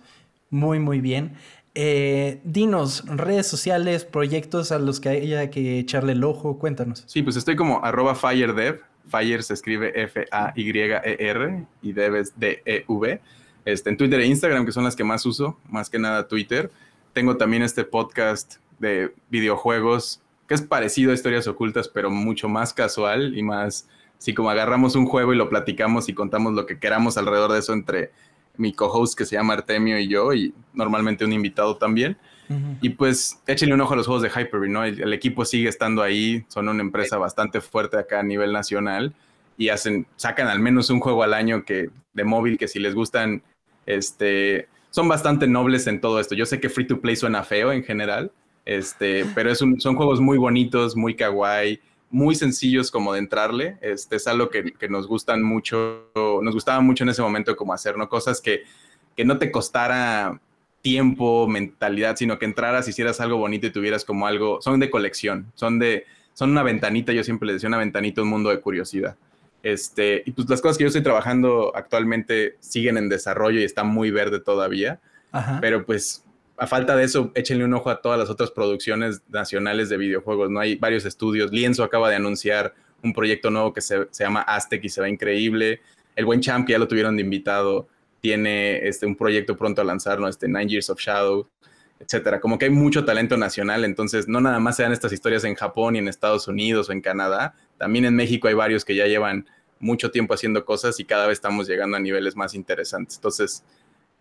[SPEAKER 1] muy, muy bien. Eh, dinos, redes sociales, proyectos a los que haya que echarle el ojo, cuéntanos.
[SPEAKER 3] Sí, pues estoy como arroba FireDev. Fire se escribe F-A-Y-E-R y Dev es D-E-V. Este, en Twitter e Instagram, que son las que más uso, más que nada Twitter tengo también este podcast de videojuegos que es parecido a historias ocultas, pero mucho más casual y más, si como agarramos un juego y lo platicamos y contamos lo que queramos alrededor de eso entre mi co-host que se llama Artemio y yo, y normalmente un invitado también. Y pues échenle un ojo a los juegos de Hyper, ¿no? El, equipo sigue estando ahí, son una empresa bastante fuerte acá a nivel nacional y hacen, sacan al menos un juego al año que, de móvil que si les gustan, este, son bastante nobles en todo esto. Yo sé que Free to Play suena feo en general, este, pero es son juegos muy bonitos, muy kawaii, muy sencillos como de entrarle. Este, es algo que, nos gustan mucho, nos gustaba mucho en ese momento como hacer, ¿no? Cosas que, que no te costara tiempo, mentalidad, sino que entraras, hicieras algo bonito y tuvieras como algo, son de colección, son de, son una ventanita, yo siempre les decía una ventanita, un mundo de curiosidad. Este, y pues las cosas que yo estoy trabajando actualmente siguen en desarrollo y están muy verde todavía. Pero pues a falta de eso, échenle un ojo a todas las otras producciones nacionales de videojuegos. No hay varios estudios. Lienzo acaba de anunciar un proyecto nuevo que se, llama Aztec y se ve increíble. El buen Champ, que ya lo tuvieron de invitado, tiene este, un proyecto pronto a lanzar, ¿no? Este Nine Years of Shadow, etcétera. Como que hay mucho talento nacional, entonces no nada más se dan estas historias en Japón y en Estados Unidos o en Canadá, también en México hay varios que ya llevan mucho tiempo haciendo cosas y cada vez estamos llegando a niveles más interesantes. Entonces,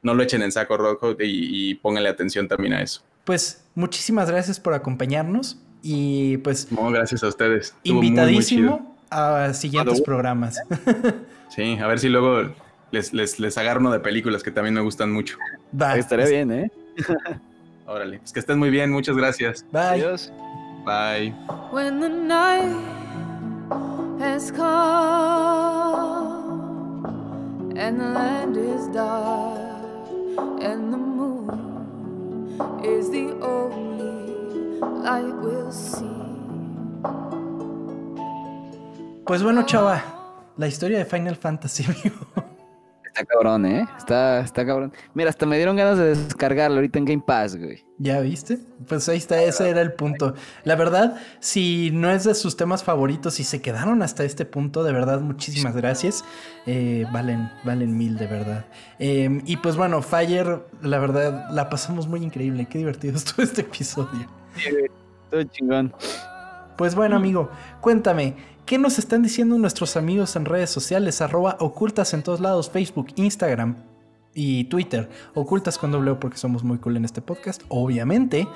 [SPEAKER 3] no lo echen en saco rojo y, pónganle atención también a eso.
[SPEAKER 1] Pues muchísimas gracias por acompañarnos y pues...
[SPEAKER 3] No, gracias a ustedes.
[SPEAKER 1] invitadísimo a siguientes programas.
[SPEAKER 3] sí, a ver si luego les, les, les agarro uno de películas que también me gustan mucho.
[SPEAKER 2] Va. Estaré pues bien, ¿eh?
[SPEAKER 3] Órale, pues que estén muy bien, muchas gracias.
[SPEAKER 1] Bye. Adiós.
[SPEAKER 3] Bye. has come and the land is dark and the moon is the only light we'll see. Pues bueno, chava, la historia de Final Fantasy, amigo.
[SPEAKER 2] Está cabrón, ¿eh? Está, está cabrón. Mira, hasta me dieron ganas de descargarlo ahorita en Game Pass, güey.
[SPEAKER 1] ¿Ya viste? Pues ahí está, ese era el punto. La verdad, si no es de sus temas favoritos y se quedaron hasta este punto, de verdad, muchísimas gracias. Eh, valen, valen mil, de verdad. Em, y pues bueno, Fire, la verdad, la pasamos muy increíble. Qué divertido estuvo este episodio.
[SPEAKER 2] Sí, todo chingón.
[SPEAKER 1] Pues bueno, amigo, cuéntame, ¿Qué nos están diciendo nuestros amigos en redes sociales? Arroba ocultas en todos lados, Facebook, Instagram y Twitter. Ocultas con doble porque somos muy cool en este podcast, obviamente.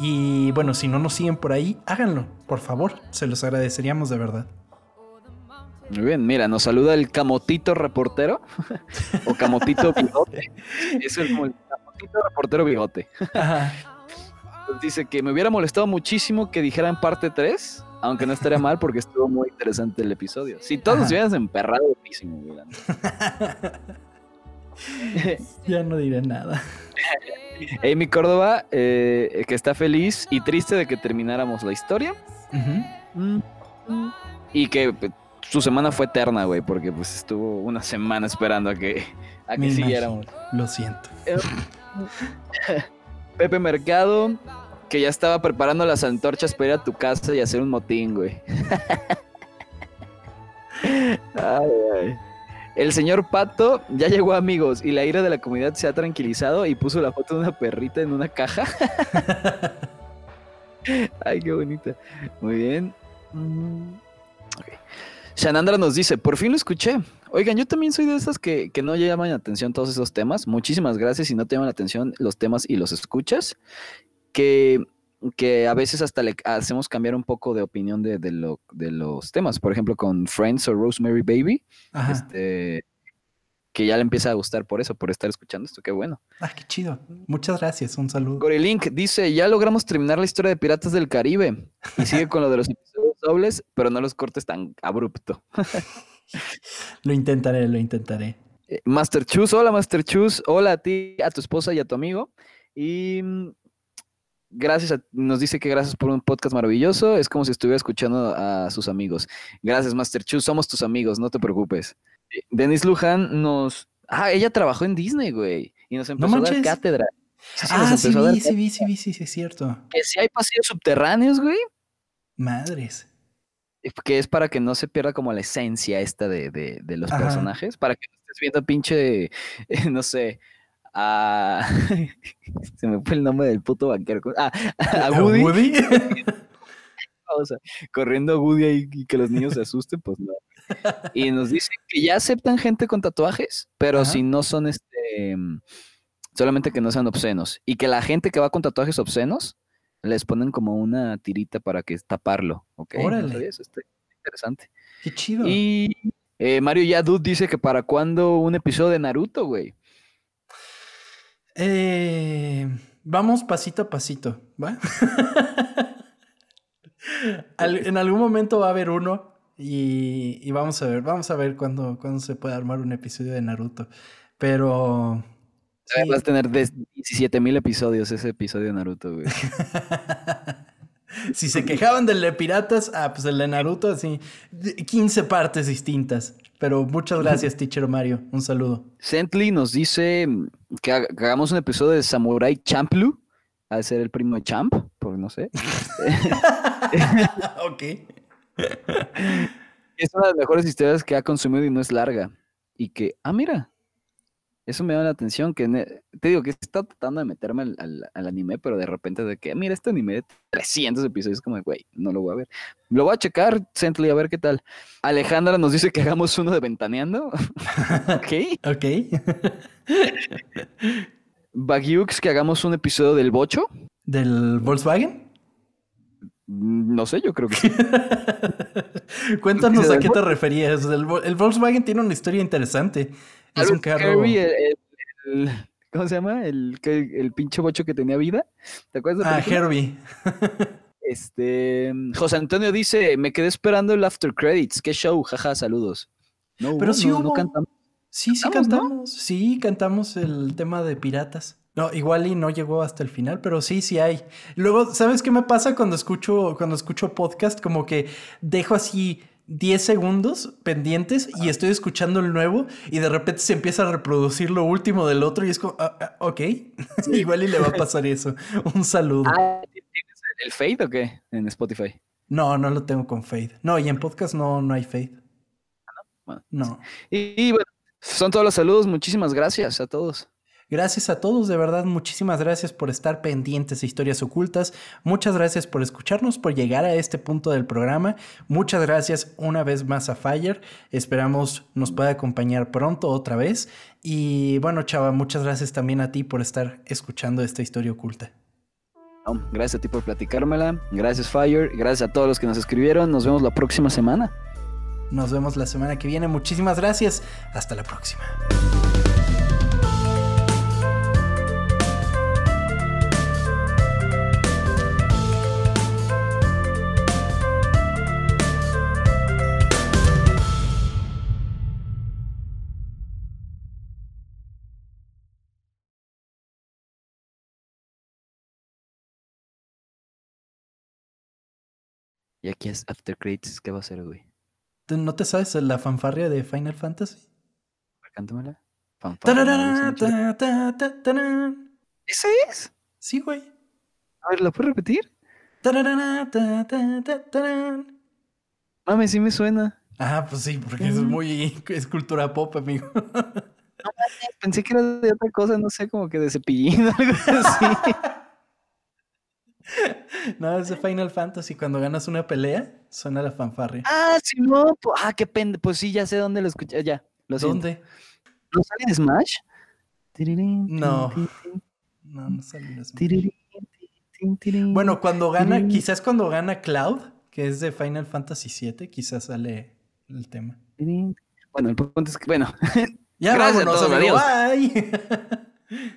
[SPEAKER 1] Y bueno, si no nos siguen por ahí, háganlo, por favor. Se los agradeceríamos de verdad.
[SPEAKER 2] Muy bien, mira, nos saluda el Camotito Reportero o Camotito Bigote. Es el, el Camotito Reportero Bigote. dice que me hubiera molestado muchísimo que dijeran parte 3 aunque no estaría mal porque estuvo muy interesante el episodio. Si todos hubieran emperrado, buenísimo,
[SPEAKER 1] ya no diré nada.
[SPEAKER 2] Amy Córdoba, eh, que está feliz y triste de que termináramos la historia. Y que pues, su semana fue eterna, güey, porque pues estuvo una semana esperando a que, a que siguiéramos.
[SPEAKER 1] Lo siento.
[SPEAKER 2] Pepe Mercado, que ya estaba preparando las antorchas para ir a tu casa y hacer un motín, güey. El señor Pato ya llegó, amigos, y la ira de la comunidad se ha tranquilizado y puso la foto de una perrita en una caja. Ay, qué bonita. Muy bien. Mm, Shanandra nos dice, por fin lo escuché. Oigan, yo también soy de esas que, que no llaman atención todos esos temas. Muchísimas gracias si no te llaman la atención los temas y los escuchas que, que a veces hasta le hacemos cambiar un poco de opinión de, de, lo, de los temas. Por ejemplo, con Friends o Rosemary Baby, este, que ya le empieza a gustar por eso, por estar escuchando esto. Qué bueno.
[SPEAKER 1] Ah, qué chido. Muchas gracias. Un saludo.
[SPEAKER 2] Gorilink dice: Ya logramos terminar la historia de Piratas del Caribe. Y sigue con lo de los episodios dobles, pero no los cortes tan abrupto.
[SPEAKER 1] lo intentaré, lo intentaré.
[SPEAKER 2] Eh, Master Chus, hola Master Chus, hola a ti, a tu esposa y a tu amigo. Y gracias, nos dice que gracias por un podcast maravilloso. Es como si estuviera escuchando a sus amigos. Gracias, Master Chu, somos tus amigos, no te preocupes. Denis Luján nos. Ah, ella trabajó en Disney, güey. Y nos empezó a dar cátedra.
[SPEAKER 1] ah, sí, vi, sí, vi, sí, vi, sí, es cierto.
[SPEAKER 2] Que si hay pasillos subterráneos, güey.
[SPEAKER 1] Madres.
[SPEAKER 2] Que es para que no se pierda como la esencia esta de, de, de los personajes. Para que no estés viendo pinche, no sé, a. Se me fue el nombre del puto banquero. Ah, a Woody. Woody? o sea, corriendo a Woody y que los niños se asusten, pues no. Y nos dice que ya aceptan gente con tatuajes, pero si no son este. Solamente que no sean obscenos. Y que la gente que va con tatuajes obscenos les ponen como una tirita para que taparlo. ¿Ok?
[SPEAKER 1] Órale.
[SPEAKER 2] eso está interesante.
[SPEAKER 1] Qué chido.
[SPEAKER 2] Y eh, Mario Yadud dice que para cuándo un episodio de Naruto, güey.
[SPEAKER 1] Eh, vamos pasito a pasito, ¿va? en algún momento va a haber uno y, vamos a ver, vamos a ver cuándo, se puede armar un episodio de Naruto. Pero...
[SPEAKER 2] Vas a tener 17 mil episodios ese episodio de Naruto, güey.
[SPEAKER 1] si se quejaban del de piratas, ah, pues el de Naruto, así, 15 partes distintas. Pero muchas gracias, teacher Mario. Un saludo.
[SPEAKER 2] Sentley nos dice que, hagamos un episodio de Samurai Champloo. Ha de ser el primo de Champ, porque no sé.
[SPEAKER 1] ok.
[SPEAKER 2] es una de las mejores historias que ha consumido y no es larga. Y que, ah, mira, eso me llama la atención, que te digo que está tratando de meterme al, anime, pero de repente de que, mira, este anime de 300 episodios, como, güey, no lo voy a ver. Lo voy a checar, Cently, a ver qué tal. Alejandra nos dice que hagamos uno de Ventaneando. ok.
[SPEAKER 1] Ok.
[SPEAKER 2] Bagiux, que hagamos un episodio del Bocho.
[SPEAKER 1] ¿Del Volkswagen?
[SPEAKER 2] Mm, no sé, yo creo que sí.
[SPEAKER 1] Cuéntanos a qué te referías. El, Volkswagen tiene una historia interesante. Es un carro.
[SPEAKER 2] ¿Cómo se llama? El, el pinche bocho que tenía vida. ¿Te acuerdas
[SPEAKER 1] de Ah, Herbie.
[SPEAKER 2] este. José Antonio dice: Me quedé esperando el after credits. Qué show, jaja, saludos.
[SPEAKER 1] No, Pero sí no, cantamos. Sí, sí cantamos. Sí, cantamos el tema de piratas. No, igual y no llegó hasta el final, pero sí, sí hay. Luego, ¿sabes qué me pasa cuando escucho, cuando escucho podcast? Como que dejo así 10 segundos pendientes y estoy escuchando el nuevo y de repente se empieza a reproducir lo último del otro y es como, ah, ah, ok, igual y le va a pasar eso. Un saludo. Ah,
[SPEAKER 2] ¿Tienes el fade o qué en Spotify?
[SPEAKER 1] No, no lo tengo con fade. No, y en podcast no, no hay fade. no. no.
[SPEAKER 2] y bueno, son todos los saludos. Muchísimas gracias a todos.
[SPEAKER 1] Gracias a todos, de verdad, muchísimas gracias por estar pendientes de historias ocultas. Muchas gracias por escucharnos, por llegar a este punto del programa. Muchas gracias una vez más a Fire. Esperamos nos pueda acompañar pronto otra vez. Y bueno, Chava, muchas gracias también a ti por estar escuchando esta historia oculta.
[SPEAKER 2] gracias a ti por platicármela. Gracias, Fire. Gracias a todos los que nos escribieron. Nos vemos la próxima semana.
[SPEAKER 1] Nos vemos la semana que viene. Muchísimas gracias. Hasta la próxima.
[SPEAKER 2] Y aquí es After Credits, ¿qué va a ser, güey?
[SPEAKER 1] ¿No te sabes la fanfarria de Final Fantasy?
[SPEAKER 2] Cántamela.
[SPEAKER 1] ¿Ese es? Sí, güey.
[SPEAKER 2] A ver, ¿la puedes repetir? Mames, sí me suena.
[SPEAKER 1] Ah, pues sí, porque es muy. es cultura pop, amigo.
[SPEAKER 2] No, pensé que era de otra cosa, no sé, como que de cepillín o algo así.
[SPEAKER 1] No, es de Final Fantasy. Cuando ganas una pelea, suena la fanfarria.
[SPEAKER 2] Ah, sí, no. Ah, qué pende. Pues sí, ya sé dónde lo escuché. Ya. Lo
[SPEAKER 1] ¿Dónde?
[SPEAKER 2] ¿No sale en Smash?
[SPEAKER 1] No. No, no sale en Smash. Bueno, cuando gana, quizás cuando gana Cloud, que es de Final Fantasy VII, quizás sale el tema.
[SPEAKER 2] Bueno, el punto es que, bueno.
[SPEAKER 1] Ya Gracias vámonos, a todos, adiós. Bye.